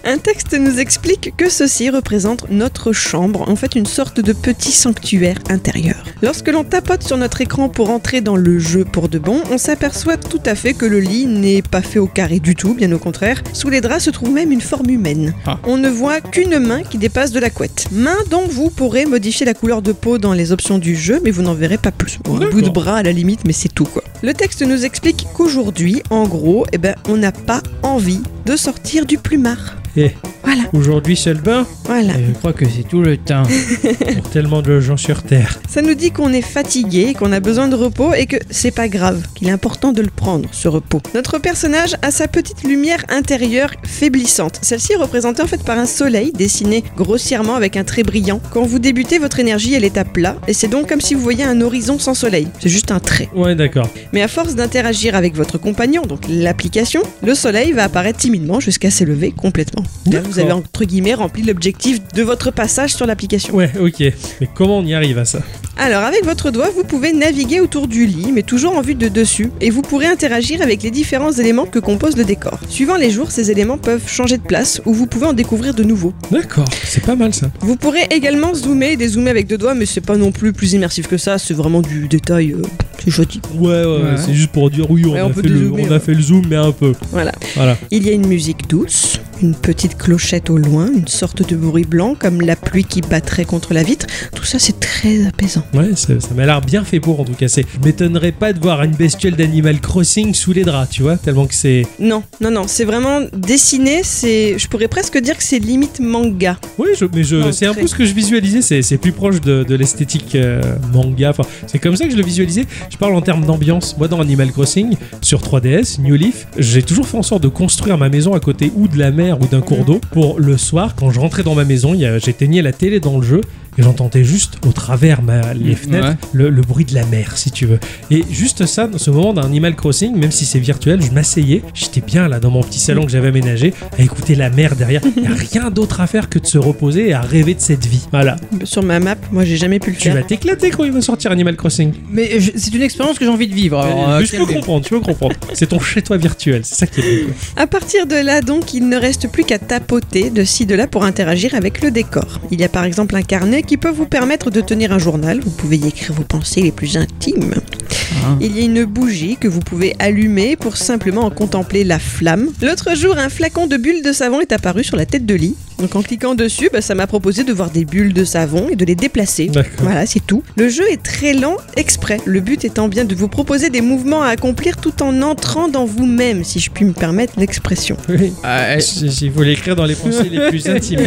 Un texte nous explique que ceci représente notre chambre, en fait une sorte de petit sanctuaire intérieur. Lorsque l'on tapote sur notre écran pour entrer dans le jeu pour de bon, on s'aperçoit tout à fait que le lit n'est pas fait au carré du tout, bien au contraire. Sous les draps se trouve même une forme humaine. Ah. On ne voit qu'une main qui dépasse de la couette. Main dont vous pourrez modifier la couleur de peau dans les options du jeu, mais vous n'en verrez pas plus. Bon, un bout de bras à la limite, mais c'est tout quoi. Le texte nous explique qu'aujourd'hui, en gros, eh ben, on n'a pas envie de sortir du plumard. Et Voilà, aujourd'hui, c'est le bain voilà. Et je crois que c'est tout le temps. pour tellement de gens sur Terre. Ça nous dit qu'on est fatigué, qu'on a besoin de repos et que c'est pas grave, qu'il est important de le prendre, ce repos. Notre personnage a sa petite lumière intérieure faiblissante. Celle-ci est représentée en fait par un soleil dessiné grossièrement avec un trait brillant. Quand vous débutez, votre énergie elle est à plat et c'est donc comme si vous voyiez un horizon sans soleil. C'est juste un trait. Ouais, d'accord. Mais à force d'interagir avec votre compagnon, donc l'application, le soleil va apparaître timidement jusqu'à s'élever complètement. Là, vous avez entre guillemets rempli l'objectif de votre passage sur l'application. Ouais, ok. Mais comment on y arrive à ça Alors avec votre doigt, vous pouvez naviguer autour du lit, mais toujours en vue de dessus, et vous pourrez interagir avec les différents éléments que compose le décor. Suivant les jours, ces éléments peuvent changer de place, ou vous pouvez en découvrir de nouveaux. D'accord, c'est pas mal ça. Vous pourrez également zoomer et dézoomer avec deux doigts, mais c'est pas non plus plus immersif que ça, c'est vraiment du détail, euh, c'est joli. Ouais, ouais, ouais, c'est juste pour dire oui, on, Ouais, a, peut fait le, dézoomer, on a ouais. fait le zoom, mais un peu. Voilà. Voilà. Il y a une musique douce, une petite clochette au loin, une sorte de bruit blanc, comme la pluie qui battrait contre la vitre. Tout ça, c'est très apaisant. Ouais, ça, ça m'a l'air bien fait pour en tout cas. C'est, je m'étonnerais pas de voir une bestiole d'Animal Crossing sous les draps, tu vois, tellement que c'est. Non, non, non, c'est vraiment dessiné, c'est, je pourrais presque dire que c'est limite manga. Oui, je, mais je, c'est un peu ce que je visualisais. C'est, c'est plus proche de, de l'esthétique euh, manga. Enfin, c'est comme ça que je le visualisais. Je parle en termes d'ambiance. Moi, dans Animal Crossing, sur 3DS, New Leaf, j'ai toujours fait en sorte de construire ma maison à côté ou de la mer ou d'un cours d'eau pour le soir, quand je rentrais dans ma maison, j'éteignais la télé dans le jeu. Et j'entendais juste au travers ma, les fenêtres Ouais. le, le bruit de la mer, si tu veux. Et juste ça, dans ce moment d'Animal Crossing, même si c'est virtuel, je m'asseyais, j'étais bien là dans mon petit salon que j'avais aménagé, à écouter la mer derrière. Il n'y a rien d'autre à faire que de se reposer et à rêver de cette vie. Voilà. Sur ma map, moi j'ai jamais pu le Tu faire. vas t'éclater quand il va sortir Animal Crossing. Mais je- c'est une expérience que j'ai envie de vivre. Alors, euh, Mais je peux comprendre, tu peux comprendre. C'est ton chez-toi virtuel, c'est ça qui est beau. quoi. À partir de là, donc, il ne reste plus qu'à tapoter de ci de là pour interagir avec le décor. Il y a par exemple un carnet qui peut vous permettre de tenir un journal. Vous pouvez y écrire vos pensées les plus intimes. Ah. Il y a une bougie que vous pouvez allumer pour simplement en contempler la flamme. L'autre jour, un flacon de bulles de savon est apparu sur la tête de lit. Donc en cliquant dessus, bah, ça m'a proposé de voir des bulles de savon et de les déplacer. Voilà, c'est tout. Le jeu est très lent exprès. Le but étant bien de vous proposer des mouvements à accomplir tout en entrant dans vous-même, si je puis me permettre l'expression. Oui. Ah, Si- S'il faut l'écrire dans les pensées les plus intimes.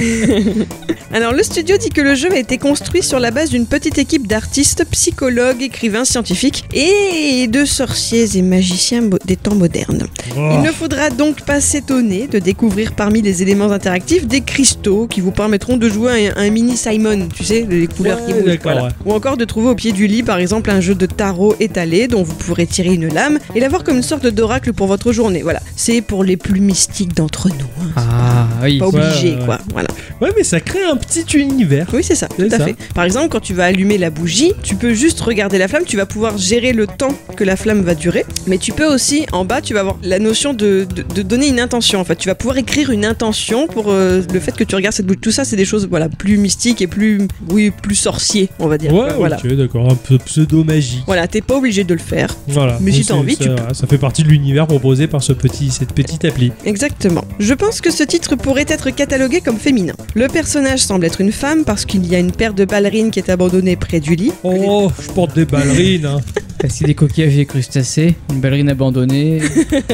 Alors le studio dit que le jeu a été construit sur la base d'une petite équipe d'artistes, psychologues, écrivains, scientifiques et de sorciers et magiciens des temps modernes. Oh. Il ne faudra donc pas s'étonner de découvrir parmi les éléments interactifs des cristaux qui vous permettront de jouer à un, un mini Simon, tu sais, les couleurs qui bougent. d'accord, voilà. ouais. Ou encore de trouver au pied du lit, par exemple, un jeu de tarot étalé dont vous pourrez tirer une lame et l'avoir comme une sorte d'oracle pour votre journée. Voilà, c'est pour les plus mystiques d'entre nous. hein. Ah, oui. Pas obligé, ouais, quoi. Voilà. Ouais, mais ça crée un petit univers. Oui, c'est ça, tout à ça. fait. Par exemple, quand tu vas allumer la bougie, tu peux juste regarder la flamme, tu vas pouvoir gérer le temps que la flamme va durer, mais tu peux aussi, en bas, tu vas avoir la notion de, de- de donner une intention. En fait, tu vas pouvoir écrire une intention pour euh, le fait que tu regardes cette bougie. Tout ça, c'est des choses voilà, plus mystiques et plus, oui, plus sorciers, on va dire. Ouais, voilà. ok, d'accord. Un peu pseudo-magie. Voilà, t'es pas obligé de le faire. Voilà. Mais si t'as envie, ça, tu voilà, ça fait partie de l'univers proposé par ce petit, cette petite appli. Exactement. Je pense que ce titre pourrait être catalogué comme féminin. Le personnage semble être une femme parce qu'il y a une paire de ballerines qui est abandonnée près du lit. Oh, je porte des ballerines. hein. Parce des coquillages et crustacés, une ballerine abandonnée.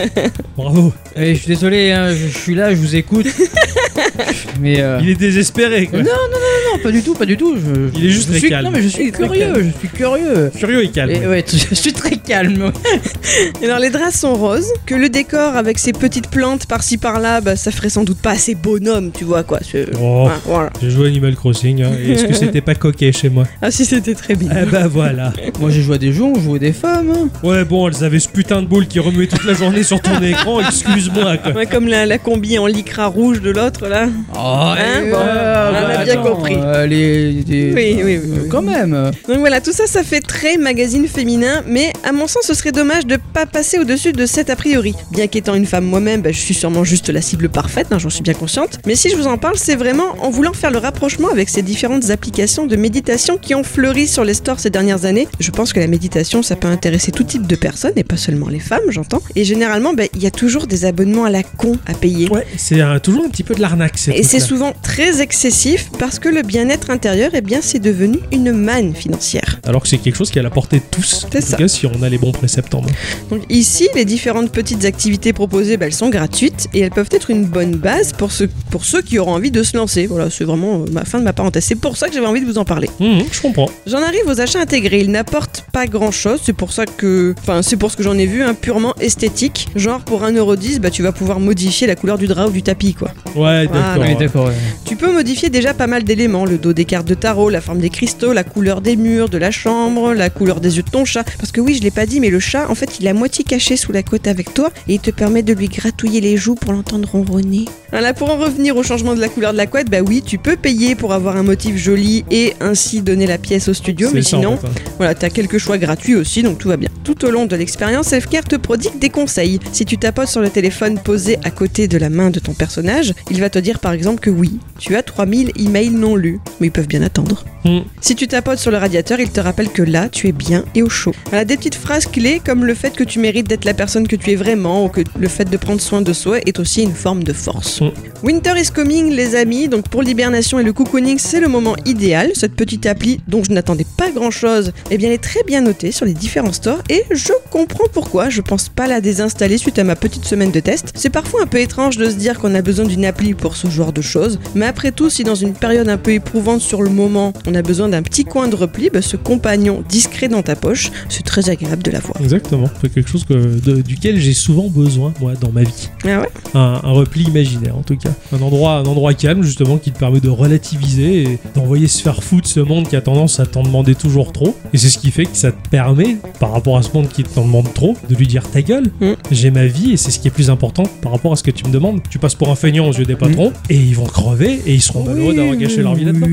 Bravo. Eh, je suis désolé, hein, je, je suis là, je vous écoute. Mais euh, Il est désespéré, quoi. non, non, pas du tout, pas du tout. Je, Il est juste je très suis, calme. Non, mais je suis curieux, calme. je suis curieux. Curieux et calme. Et ouais, je suis très calme. Alors les draps sont roses, que le décor avec ses petites plantes par-ci par-là, bah, ça ferait sans doute pas assez bonhomme, tu vois quoi. Oh, Ah, voilà. j'ai joué Animal Crossing. hein. Et Est-ce que c'était pas coquet chez moi Ah si c'était très bien. Eh ben voilà. Moi j'ai joué à des jeux, on jouait des femmes. hein. Ouais, bon, elles avaient ce putain de boule qui remuait toute la journée sur ton écran. Excuse-moi, quoi. Ouais, comme la, la combi en lycra rouge de l'autre là. Oh, Hein, eh, bon, euh, on a bah, bien attends, compris. euh, les, des- Oui, oui, oui, euh, oui. Quand même. Donc voilà, tout ça, ça fait très magazine féminin, mais à mon sens, ce serait dommage de pas passer au-dessus de cet a priori. Bien qu'étant une femme moi-même, bah, je suis sûrement juste la cible parfaite, hein, j'en suis bien consciente. Mais si je vous en parle, c'est vraiment en voulant faire le rapprochement avec ces différentes applications de méditation qui ont fleuri sur les stores ces dernières années. Je pense que la méditation, ça peut intéresser tout type de personnes, et pas seulement les femmes, j'entends. Et généralement, bah, il y a toujours des abonnements à la con à payer. Ouais, c'est un- toujours un petit peu de l'arnaque, ces Et c'est souvent très excessif parce que le bien-être intérieur, eh bien, c'est devenu une manne financière. Alors que c'est quelque chose qui est à la portée de tous. C'est en ça. tout cas, si on a les bons préceptes en main. Donc ici, les différentes petites activités proposées, bah, elles sont gratuites et elles peuvent être une bonne base pour ceux, pour ceux qui auront envie de se lancer. Voilà, c'est vraiment euh, ma fin de ma parenthèse. C'est pour ça que j'avais envie de vous en parler. Hum, je comprends. J'en arrive aux achats intégrés. Ils n'apportent pas grand-chose. C'est pour ça que, enfin, c'est pour ce que j'en ai vu, un purement esthétique. Genre pour 1,10€, bah tu vas pouvoir modifier la couleur du drap ou du tapis, quoi. Ouais, d'accord. Voilà. Oui, ouais. d'accord. ouais. Tu peux modifier déjà pas mal d'éléments, le dos des cartes de tarot, la forme des cristaux, la couleur des murs, de la chambre, la couleur des yeux de ton chat. Parce que oui, je l'ai pas dit, mais le chat, en fait, il est à moitié caché sous la côte avec toi et il te permet de lui gratouiller les joues pour l'entendre ronronner. Voilà, pour en revenir au changement de la couleur de la couette, bah oui, tu peux payer pour avoir un motif joli et ainsi donner la pièce au studio, mais ça, en sinon, fait, hein. voilà, t'as quelques choix gratuits aussi, donc tout va bien. Tout au long de l'expérience, Selfcare te prodigue des conseils. Si tu tapotes sur le téléphone posé à côté de la main de ton personnage, il va te dire par exemple que oui, tu as 3000 emails non lus, mais ils peuvent bien attendre. Hmm. Si tu tapotes sur le radiateur, il te rappelle que là, tu es bien et au chaud. Voilà, des petites phrases clés comme le fait que tu mérites d'être la personne que tu es vraiment ou que le fait de prendre soin de soi est aussi une forme de force. Mm. Winter is coming, les amis. Donc pour l'hibernation et le cocooning, c'est le moment idéal. Cette petite appli dont je n'attendais pas grand chose, eh bien, elle est très bien notée sur les différents stores et je comprends pourquoi. Je pense pas la désinstaller suite à ma petite semaine de test. C'est parfois un peu étrange de se dire qu'on a besoin d'une appli pour ce genre de choses, mais après tout, si dans une période un peu éprouvante sur le moment, on a besoin d'un petit coin de repli, bah, ce compagnon discret dans ta poche, c'est très agréable de l'avoir. Exactement. C'est quelque chose que, de- duquel j'ai souvent besoin, moi, dans ma vie. Ah ouais? Un, un repli imaginaire, en tout cas. Un endroit, un endroit calme, justement, qui te permet de relativiser et d'envoyer se faire foutre ce monde qui a tendance à t'en demander toujours trop. Et c'est ce qui fait que ça te permet, par rapport à ce monde qui t'en demande trop, de lui dire ta gueule. Mm. J'ai ma vie et c'est ce qui est plus important par rapport à ce que tu me demandes. Tu passes pour un feignant aux yeux des patrons et ils vont crever et ils seront malheureux d'avoir gâché leur vie là-dedans.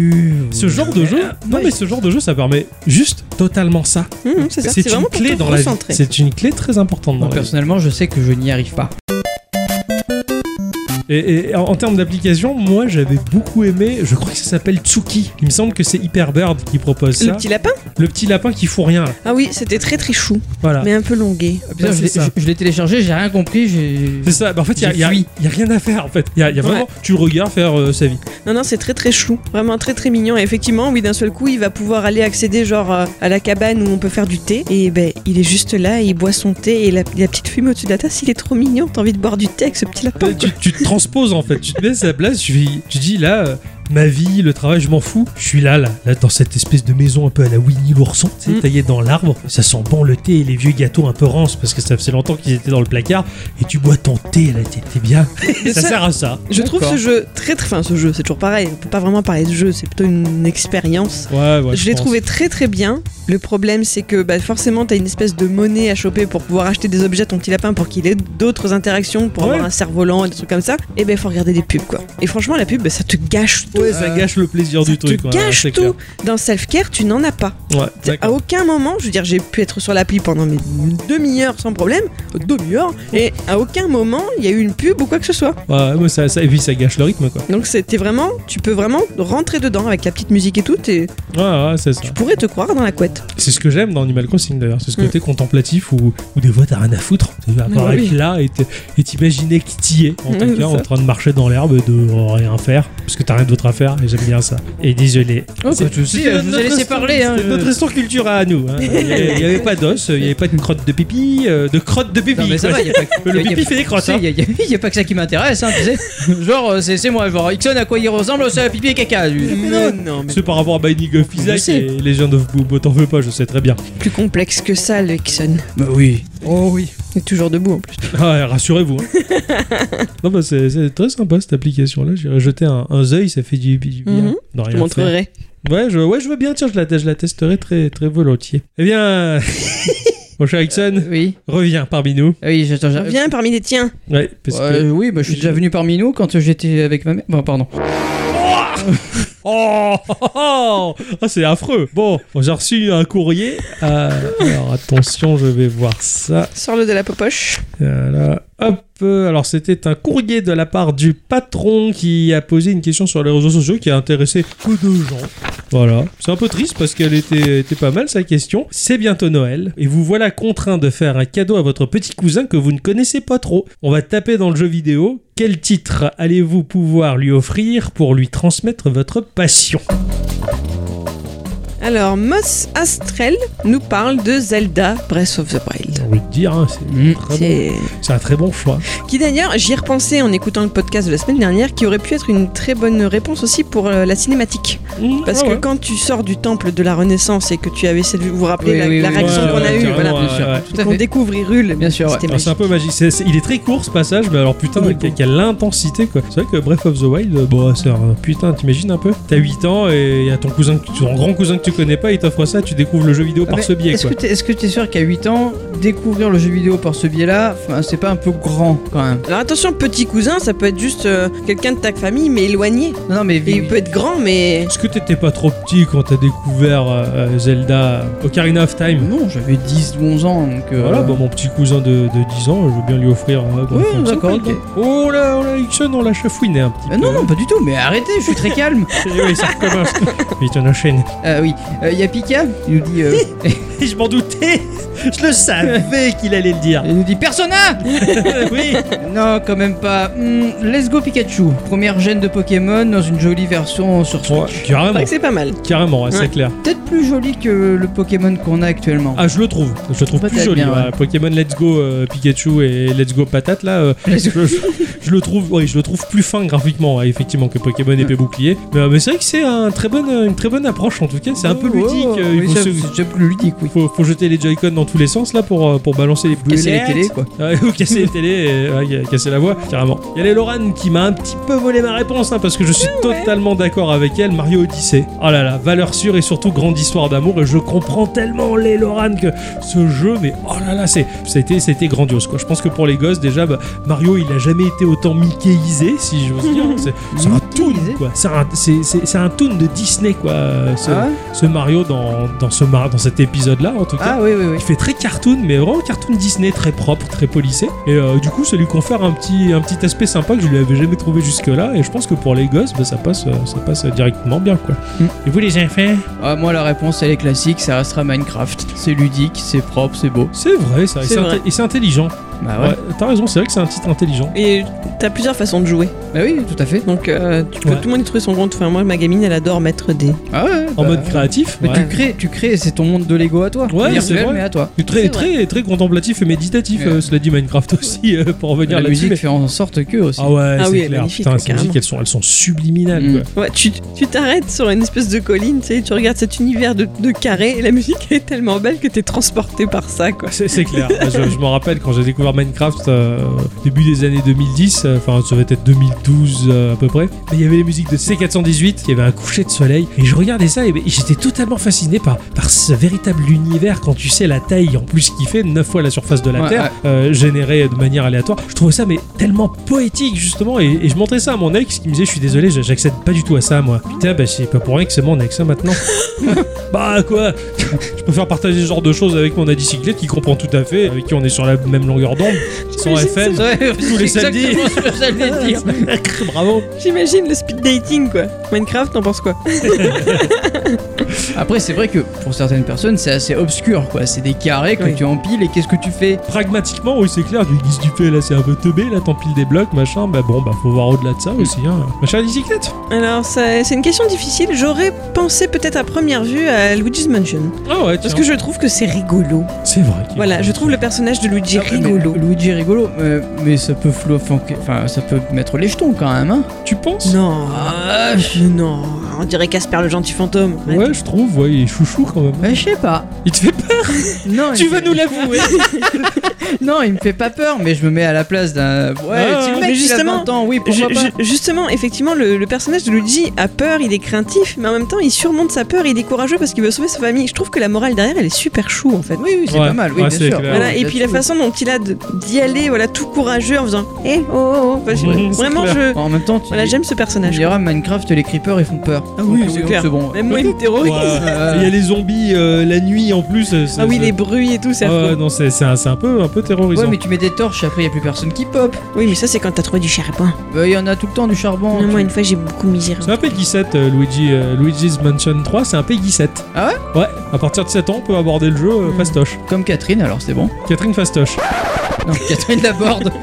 Ce genre de jeu, non mais ce genre de jeu, ça permet juste totalement ça. Hum, c'est une clé dans la vie. C'est une clé très importante dans Moi, la vie. personnellement, je sais que je n'y arrive pas. Et, et en, en termes d'application, moi j'avais beaucoup aimé, je crois que ça s'appelle Tsuki. Il me semble que c'est Hyperbird qui propose ça. Le petit lapin Le petit lapin qui fout rien là. Ah oui, c'était très très chou, Voilà. mais un peu longué. Ah, Bah, je l'ai- téléchargé, j'ai rien compris. C'est ça, bah en fait, il y a, rien à faire en fait. Il y a, y a vraiment, tu le regardes faire euh, sa vie. Non, non, c'est très très chou, vraiment très très mignon. Et effectivement, oui, d'un seul coup, il va pouvoir aller accéder genre euh, à la cabane où on peut faire du thé. Et ben, il est juste là, il boit son thé et la, la petite fumée au-dessus de la tasse, il est trop mignon. T'as envie de boire du thé avec ce petit lapin. Euh, tu, tu te transposes en fait, tu te mets à sa place, tu, tu dis là, euh, ma vie, le travail, je m'en fous. Je suis là, là, là, dans cette espèce de maison un peu à la Winnie l'ourson, tu sais, Mm. taillée dans l'arbre. Ça sent bon le thé et les vieux gâteaux un peu rances parce que ça faisait longtemps qu'ils étaient dans le placard. Et tu bois ton thé, là, t'es bien. Ça ça- sert à ça. Je trouve ce jeu très très. Enfin, ce jeu, c'est toujours pareil. On peut pas vraiment parler de jeu, c'est plutôt une expérience. Ouais, ouais. je l'ai pense. trouvé très très bien. Le problème, c'est que bah, forcément, t'as une espèce de monnaie à choper pour pouvoir acheter des objets à ton petit lapin pour qu'il ait d'autres interactions, pour Ouais. avoir un cerf-volant et des trucs comme ça. Et ben, faut regarder des pubs quoi. Et franchement, la pub, bah, ça te gâche tout. Ouais, ça gâche le plaisir Ça du te truc. ouais, gâche c'est tout. Dans Self-Care, tu n'en as pas. Ouais, À aucun moment, je veux dire, j'ai pu être sur l'appli pendant mes demi-heures sans problème, demi-heure, et à aucun moment il y a eu une pub ou quoi que ce soit. Ouais, moi, ça, ça, et puis ça gâche le rythme quoi. Donc c'était vraiment, tu peux vraiment rentrer dedans avec la petite musique et tout, et Ouais, ouais, c'est ça. tu pourrais te croire dans la couette. C'est ce que j'aime dans Animal Crossing d'ailleurs, c'est ce Mm. côté contemplatif où, où des fois t'as rien à foutre. Tu vas Ouais, être oui. là et t- et t'imaginer qui t'y est en Ouais, qu'un, en train de marcher dans l'herbe et de rien faire parce que t'as rien d'autre à faire et j'aime bien ça. Et désolé. Oh, C'est- pas de soucis, c'était je vous ai notre laissé histoire- parler, hein, notre histoire culturelle à nous. hein. Il y avait- il pas d'os, il y avait pas de crotte de pipi, euh, de crotte de pipi. Non, mais ça va, y a pas que- Le y a- y a- pipi fait des crottes. Hein. y a, y a- pas que ça qui m'intéresse, hein, tu sais. Genre, euh, c'est c'est moi, genre, Ixon, à quoi il ressemble C'est à pipi et caca. Mais non. non, mais C'est par rapport à Binding of Isaac et Legend of Boobo, t'en veux pas, je sais très bien. plus complexe que ça, le Ixon. Bah oui. Oh oui. Il est toujours debout en plus. Ah, ouais, rassurez-vous. hein. non, bah, c'est c'est très sympa cette application-là. J'irai jeter un, un œil, ça fait du, du bien. Mhm. Je rien te montrerai. Ouais je, ouais, je veux bien, tiens, je la, je la testerai très, très volontiers. Eh bien, mon cher Ixon, Oui. reviens parmi nous. Oui, j'attends. j'attends. Viens parmi les tiens. Ouais, parce Ouais, que. Oui, bah, je suis déjà venu parmi nous quand j'étais avec ma mère. Bon, pardon. Oh, oh, oh Ah, c'est affreux. Bon, j'ai reçu un courrier. Euh, alors, attention, je vais voir ça. Sors-le de la popoche. Voilà. Hop. euh, Alors, c'était un courrier de la part du patron qui a posé une question sur les réseaux sociaux qui a intéressé peu de gens. Voilà. C'est un peu triste parce qu'elle était, était pas mal sa question. C'est bientôt Noël et vous voilà contraint de faire un cadeau à votre petit cousin que vous ne connaissez pas trop. On va taper dans le jeu vidéo. Quel titre allez-vous pouvoir lui offrir pour lui transmettre votre passion? Alors, Moss Astrel nous parle de Zelda Breath of the Wild. J'ai envie de dire, hein, c'est Mm. très bon. C'est- un très bon choix. Qui d'ailleurs, j'y ai repensé en écoutant le podcast de la semaine dernière, qui aurait pu être une très bonne réponse aussi pour euh, la cinématique. Parce Ah que ouais. quand tu sors du temple de la Renaissance et que tu avais cette... Vous vous rappelez Oui, la, oui, la oui, réaction ouais, qu'on a ouais, eue carrément, voilà. ouais, Bien sûr. ouais. Tout à Qu'on fait. découvre Hyrule. Bien sûr, ouais. C'était Ah, c'est un magique. peu magique. C'est- c'est- il est très court ce passage, mais alors putain, Il est quelle quelle intensité quoi. C'est vrai que Breath of the Wild, euh, bon, c'est un putain, t'imagines un peu? T'as 8 ans et y a ton cousin, que tu- ton grand cousin que tu connais pas, il t'offre ça, tu découvres le jeu vidéo Ah, par mais ce biais Est-ce que que t'es sûr qu'à 8 ans, découvrir le jeu vidéo par ce biais-là, c'est pas un peu grand quand même? Alors attention, petit cousin, ça peut être juste euh, quelqu'un de ta famille, mais éloigné. Non, mais il peut être grand, mais... Est-ce que t'étais pas trop petit quand t'as découvert euh, Zelda Ocarina of Time? Non, j'avais 10 ou 11 ans, donc. euh, Voilà, bah, mon petit cousin de, de 10 ans, je veux bien lui offrir. euh, of the d'accord, Wild. ok. Oh là, oh là, Ixon, on l'a chafouiné un petit Euh, peu. non, non, pas du tout, mais arrêtez, je suis très calme. Oui, ça recommence. Vite, on enchaîne. Ah oui, il y a Pika, il nous dit. je m'en doutais Je le savais qu'il allait le dire. il nous dit Persona oui Non, quand même pas. Hmm, let's go Pikachu. Première gêne de Pokémon dans une jolie version sur Ouais, Switch. C'est carrément. vrai que c'est pas mal. Carrément, ouais, c'est Ouais. clair. Peut-être plus joli que le Pokémon qu'on a actuellement. Ah, je le trouve. Je le trouve plus Peut-être joli. bien, ouais. ouais. Pokémon Let's Go euh, Pikachu et Let's Go Patate, là, euh, je, je- je le trouve, ouais, je le trouve plus fin graphiquement, ouais, effectivement, que Pokémon épée bouclier. Mais, euh, mais c'est vrai que c'est un très bonne, une très bonne approche en tout cas. C'est un peu Ouais, ludique. ouais, euh, il oui, faut, ça, se- c'est déjà plus ludique, oui. Faut, faut jeter les Joy-Con dans tous les sens là pour, euh, pour balancer les Casser les boulettes. télés, quoi. Ouais, ou casser les télés et ouais, casser la voix, carrément. Il y a les Loran qui m'a un petit peu volé ma réponse, hein, parce que je suis totalement d'accord avec elle. Mario Odyssey. Oh là là, valeur sûre et surtout grande histoire d'amour. Et je comprends tellement les Loran que ce jeu, mais oh là là, c'est, ça, a été, ça a été grandiose quoi. Je pense que pour les gosses, déjà, bah, Mario il a jamais été autant Mickeyisé, si j'ose dire. C'est- ça quoi. C'est un, c'est, c'est- c'est un toon de Disney, quoi. Ce, Ah ouais ce Mario dans, dans, ce dans cet épisode-là, en tout cas. Ah oui, oui, oui. Il fait très cartoon, mais vraiment cartoon Disney, très propre, très polissé. Et euh, du coup, ça lui confère un petit, un petit aspect sympa que je lui avais jamais trouvé jusque-là. Et je pense que pour les gosses, bah, ça, passe, euh, ça passe directement bien, quoi. Mm. Et vous, les enfants Ah, moi, la réponse, elle est classique, ça restera Minecraft. C'est ludique, c'est propre, c'est beau. C'est vrai, ça. Et c'est intelligent. Bah Ouais, ouais. t'as raison, c'est vrai que c'est un titre intelligent. Et t'as plusieurs façons de jouer. Bah oui, tout à fait. Donc euh, tu peux, Ouais. tout le monde y trouver son compte. Enfin, moi, ma gamine, elle adore mettre des. Ah ouais. En bah, mode créatif. Mais ouais. tu crées, tu crées, c'est ton monde de Lego à toi. Ouais, c'est vrai. mais à toi. Très, C'est très, très contemplatif et méditatif, Ouais. euh, cela dit Minecraft aussi, euh, pour revenir La là-dessus. musique mais- fait en sorte que aussi. Ah ouais, Ah c'est oui, clair. magnifique, Putain, ces musiques, elles sont, elles sont subliminales. Mm. quoi. Ouais, tu tu t'arrêtes sur une espèce de colline, tu sais, tu regardes cet univers de, de carrés et la musique est tellement belle que t'es transporté par ça, quoi. C'est clair. je je me rappelle quand j'ai découvert Minecraft euh, début des années 2010, euh, enfin ça va être 2012 euh, à peu près. Mais il y avait les musiques de C418, il y avait un coucher de soleil et je regardais ça et, j'étais totalement fasciné par, par ce véritable univers quand tu sais la taille en plus qu'il fait 9 fois la surface de la Ouais, Terre, ouais. euh, généré de manière aléatoire. Je trouvais ça mais tellement poétique justement et, et je montrais ça à mon ex qui me disait je suis désolé, j'accède pas du tout à ça moi. Putain bah c'est pas pour rien que c'est mon ex hein, maintenant. bah quoi? Je préfère partager ce genre de choses avec mon adicyclette qui comprend tout à fait, avec qui on est sur la même longueur d'onde, sans FM. Tous les samedis. exactement ce que j'allais dire. Bravo. J'imagine le speed dating, quoi. Minecraft, t'en penses quoi Après, c'est vrai que pour certaines personnes, c'est assez obscur, quoi. C'est des carrés que Oui. tu empiles et qu'est-ce que tu fais Pragmatiquement, oui, c'est clair. Du guise du fait, là, c'est un peu teubé. Là, t'empiles des blocs, machin. Bah bon, bah faut voir au-delà de ça aussi. Hein. Machin à bicyclette. Alors, ça- c'est une question difficile. J'aurais pensé peut-être à première vue à Luigi's Mansion. Ah ouais, Parce tiens. que je trouve que c'est rigolo. C'est vrai. qu'il- Voilà, je trouve le personnage de Luigi Ah, mais rigolo. Luigi est rigolo, mais, mais ça peut enfin, ça peut mettre les jetons quand même, hein. Tu penses? Non, Ah, non, on dirait Casper le gentil fantôme. Ouais, je trouve. Ouais, il est chouchou quand même. Bah, je sais pas. Il te fait peur? Non, tu vas me- nous l'avouer. Non, il me fait pas peur, mais je me mets à la place d'un. Ouais, Ah, mais mec il a justement, 20 ans, oui, justement, effectivement, le, le personnage de Luigi a peur, il est craintif, mais en même temps, il surmonte sa peur, il est courageux parce qu'il veut sauver sa famille. Je trouve que la morale derrière, elle est super chou en fait. Oui, oui, c'est Ouais, pas mal, oui, ouais, bien sûr. clair. Voilà, et puis la façon dont il a de- d'y aller, voilà, tout courageux en faisant Eh oh, oh, oh. Enfin, je- c'est Vraiment, clair. je. En même temps, tu Voilà, j'aime ce personnage. diras Minecraft, les creepers ils font peur. Ah oui, c'est clair. C'est bon. Même moi, il me terrorise. Ouais. Euh, Il y a les zombies euh, la nuit en plus. euh, c'est- Ah oui, les bruits et tout, c'est affreux. non, c'est c'est un, c'est un peu, un peu terrorisant. Ouais, mais tu mets des torches, après il y a plus personne qui pop. Oui, mais ça, c'est quand t'as trouvé du charbon. Bah, il y en a tout le temps du charbon. Non, tu- moi, une fois, j'ai beaucoup misé. C'est un Peggy 7, euh, Luigi, euh, Luigi's Mansion 3, c'est un Peggy 7. Ah ouais? Ouais, à partir de 7 ans, on peut aborder le jeu euh, Mm. fastoche. Comme Catherine, alors c'est bon. Catherine fastoche. Non, Catherine Laborde.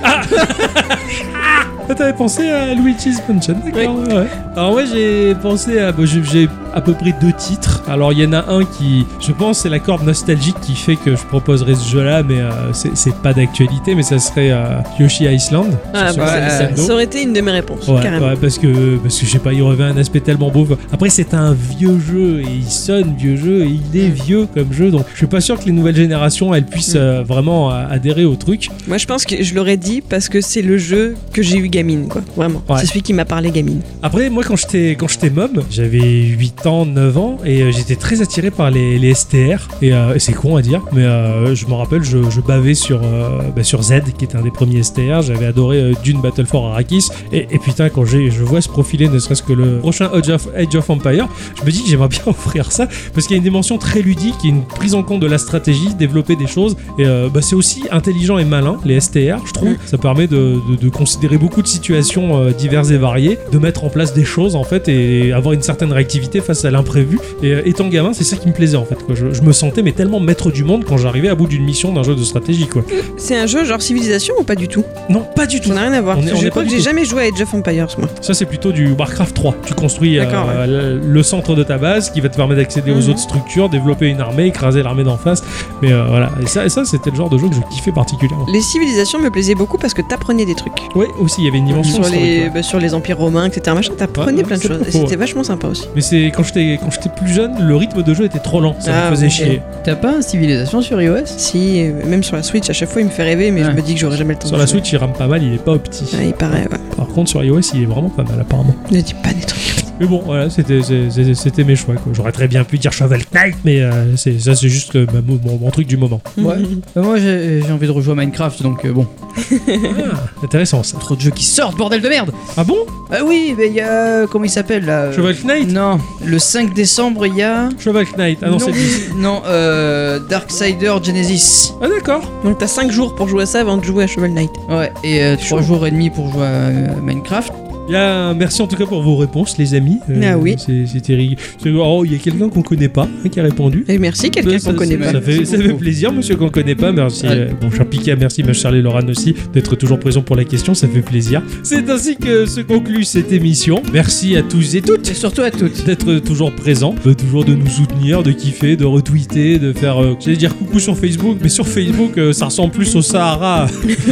Ah, T'avais pensé à Luigi's Mansion, d'accord ouais, ouais. Alors moi j'ai pensé à... bon, j'ai- j'ai à peu près deux titres. Alors il y en a un qui, je pense, c'est la corde nostalgique qui fait que je proposerai ce jeu-là, mais euh, c'est pas d'actualité, mais ça serait euh, Yoshi Island. Ah, bah, ouais, Nintendo. Ça aurait été une de mes réponses, Ouais, carrément. ouais, parce que parce que je sais pas, il revêt un aspect tellement beau. Après c'est un vieux jeu et il sonne vieux jeu et il est vieux comme jeu, donc je suis pas sûr que les nouvelles générations elles puissent Mm. euh, vraiment euh, adhérer au truc. Moi, je pense que je l'aurais dit parce que c'est le jeu que j'ai eu gamine, quoi. Vraiment. C'est celui qui m'a parlé gamine. Après moi quand j'étais quand j'étais môme, j'avais 8 ans, 9 ans et euh, j'étais très attiré par les, les STR et, euh, et c'est con à dire, mais euh, je me rappelle je, je bavais sur euh, bah, sur Z qui était un des premiers STR. J'avais adoré Dune Battle for Arrakis et, et putain quand je vois se profiler ne serait-ce que le prochain Age of, Age of Empire, je me dis que j'aimerais bien offrir ça parce qu'il y a une dimension très ludique, une prise en compte de la stratégie, développer des choses et bah, c'est aussi intelligent et malin les STR je trouve. Ça permet de, de- de considérer beaucoup de situations diverses et variées, de mettre en place des choses en fait et avoir une certaine réactivité face à l'imprévu. Et euh, étant gamin, c'est ça qui me plaisait en fait. Quoi. Je, je me sentais mais tellement maître du monde quand j'arrivais à bout d'une mission d'un jeu de stratégie quoi. C'est un jeu genre civilisation ou pas du tout? Non, pas du tout. Ça n'a rien à voir. On est- parce que on je crois que j'ai jamais joué à Age of Empires, moi. Ça, c'est plutôt du Warcraft 3. Tu construis euh, ouais. le, centre de ta base qui va te permettre d'accéder aux Mhm. autres structures, développer une armée, écraser l'armée d'en face. Mais euh, voilà. Et ça, et ça c'était le genre de jeu que je kiffais particulièrement. Les civilisations me plaisaient beaucoup parce que t'apprenais des trucs. Ouais, aussi, il y avait une dimension Sur les, bah, sur les empires romains, etc. Machin, t'apprenais Ouais, plein de choses. Et c'était vachement sympa aussi. Mais c'est quand j'étais quand j'étais plus jeune, le rythme de jeu était trop lent. Ça Ah, me faisait ok. chier. T'as pas un civilisation sur iOS? Si, même sur la Switch, à chaque fois, il me fait rêver, mais Ouais. je me dis que j'aurai jamais le temps Sur de la jouer. Switch, il rame pas mal, il est pas opti. Ouais, il paraît, ouais. Par contre, sur iOS, il est vraiment pas mal apparemment. Ne dis pas des trucs. Mais bon, voilà, c'était mes choix. quoi. J'aurais très bien pu dire Shovel Knight, mais euh, c'est- ça, c'est juste euh, ma- mon, mon truc du moment. Ouais. Euh, moi, j'ai j'ai envie de rejouer à Minecraft, donc euh, bon. Ah, intéressant ça. Trop de jeux qui sortent, bordel de merde Ah bon? Ah oui, mais il y a. Comment il s'appelle là euh, Shovel Knight? Non, le 5 décembre, il y a. Shovel Knight. Ah non, c'est lui. non, euh, Darksider Genesis. Ah d'accord. Donc t'as 5 jours pour jouer à ça avant de jouer à Shovel Knight. Ouais, et 3 jours et demi pour jouer à euh, Minecraft. Bien, merci en tout cas pour vos réponses, les amis. Ah oui. c'est- C'était rigolo. C'est- Oh, il y a quelqu'un qu'on connaît pas hein, qui a répondu. Et merci, quelqu'un Ça, qu'on connaît pas. Ça fait, ça fait plaisir, monsieur qu'on connaît pas. Merci, Ouais. euh, mon cher Pika, merci, ma chère Lorane aussi, d'être toujours présent pour la question. Ça fait plaisir. C'est ainsi que se conclut cette émission. Merci à tous et toutes Et surtout à toutes. d'être toujours présents, euh, toujours de nous soutenir, de kiffer, de retweeter, de faire, euh, j'allais dire coucou sur Facebook, mais sur Facebook, euh, ça ressemble plus au Sahara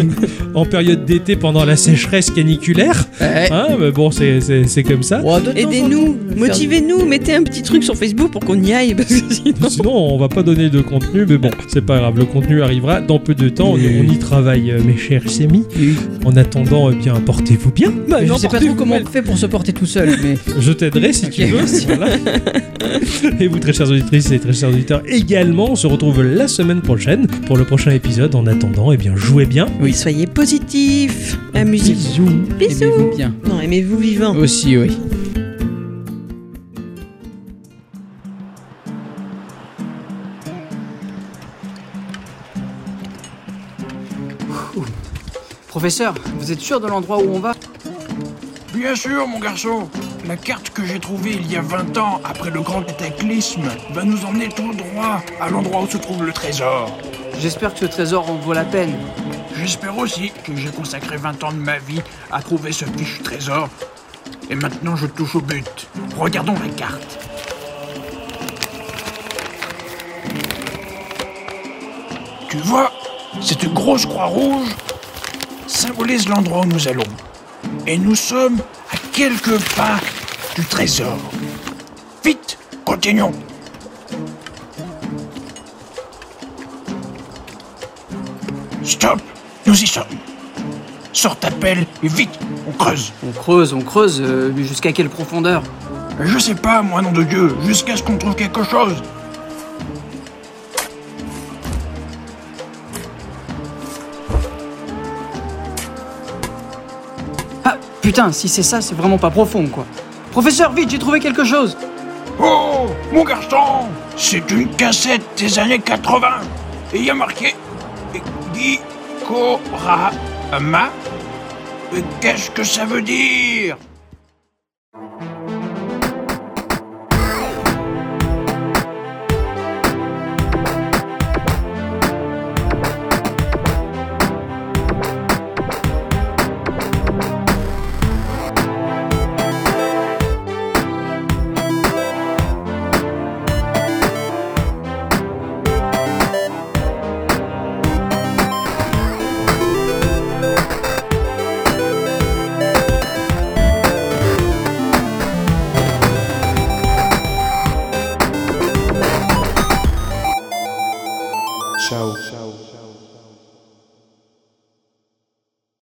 en période d'été pendant la sécheresse caniculaire. Ouais. Hein, mais bon, c'est comme ça. Aidez-nous, motivez-nous, mettez un petit truc sur Facebook pour qu'on y aille, parce que sinon... Sinon, on va pas donner de contenu, mais bon, c'est pas grave. Le contenu arrivera dans peu de temps. On, Oui. on y travaille, euh, mes chers amis. Oui. En attendant, eh bien, portez-vous bien. Bah, je non, sais pas trop comment on fait pour se porter tout seul, mais. Je t'aiderai si tu veux. merci. Voilà. et vous, très chères auditrices et très chers auditeurs, également, on se retrouve la semaine prochaine pour le prochain épisode. En attendant, eh bien, jouez bien. Oui, soyez positifs, amusez-vous. Bisous. Aimez-vous bien. Non, aimez-vous vivant. Aussi, oui. Professeur, vous êtes sûr de l'endroit où on va? Bien sûr, mon garçon. La carte que j'ai trouvée il y a 20 ans, après le grand cataclysme, va nous emmener tout droit à l'endroit où se trouve le trésor. J'espère que ce trésor en vaut la peine. J'espère aussi que j'ai consacré 20 ans de ma vie à trouver ce fichu trésor. Et maintenant, je touche au but. Regardons la carte. Tu vois, cette grosse croix rouge symbolise l'endroit où nous allons. Et nous sommes à quelques pas du trésor. Vite, continuons. Stop, nous y sommes. Sors ta pelle et vite, on creuse. On creuse, on creuse, euh, mais jusqu'à quelle profondeur? Je sais pas, moi, nom de Dieu, jusqu'à ce qu'on trouve quelque chose. Ah, putain, si c'est ça, c'est vraiment pas profond, quoi. Professeur, vite, j'ai trouvé quelque chose Oh, mon garçon, c'est une cassette des années 80. Et il y a marqué Gikorama. Euh, Qu'est-ce que ça veut dire?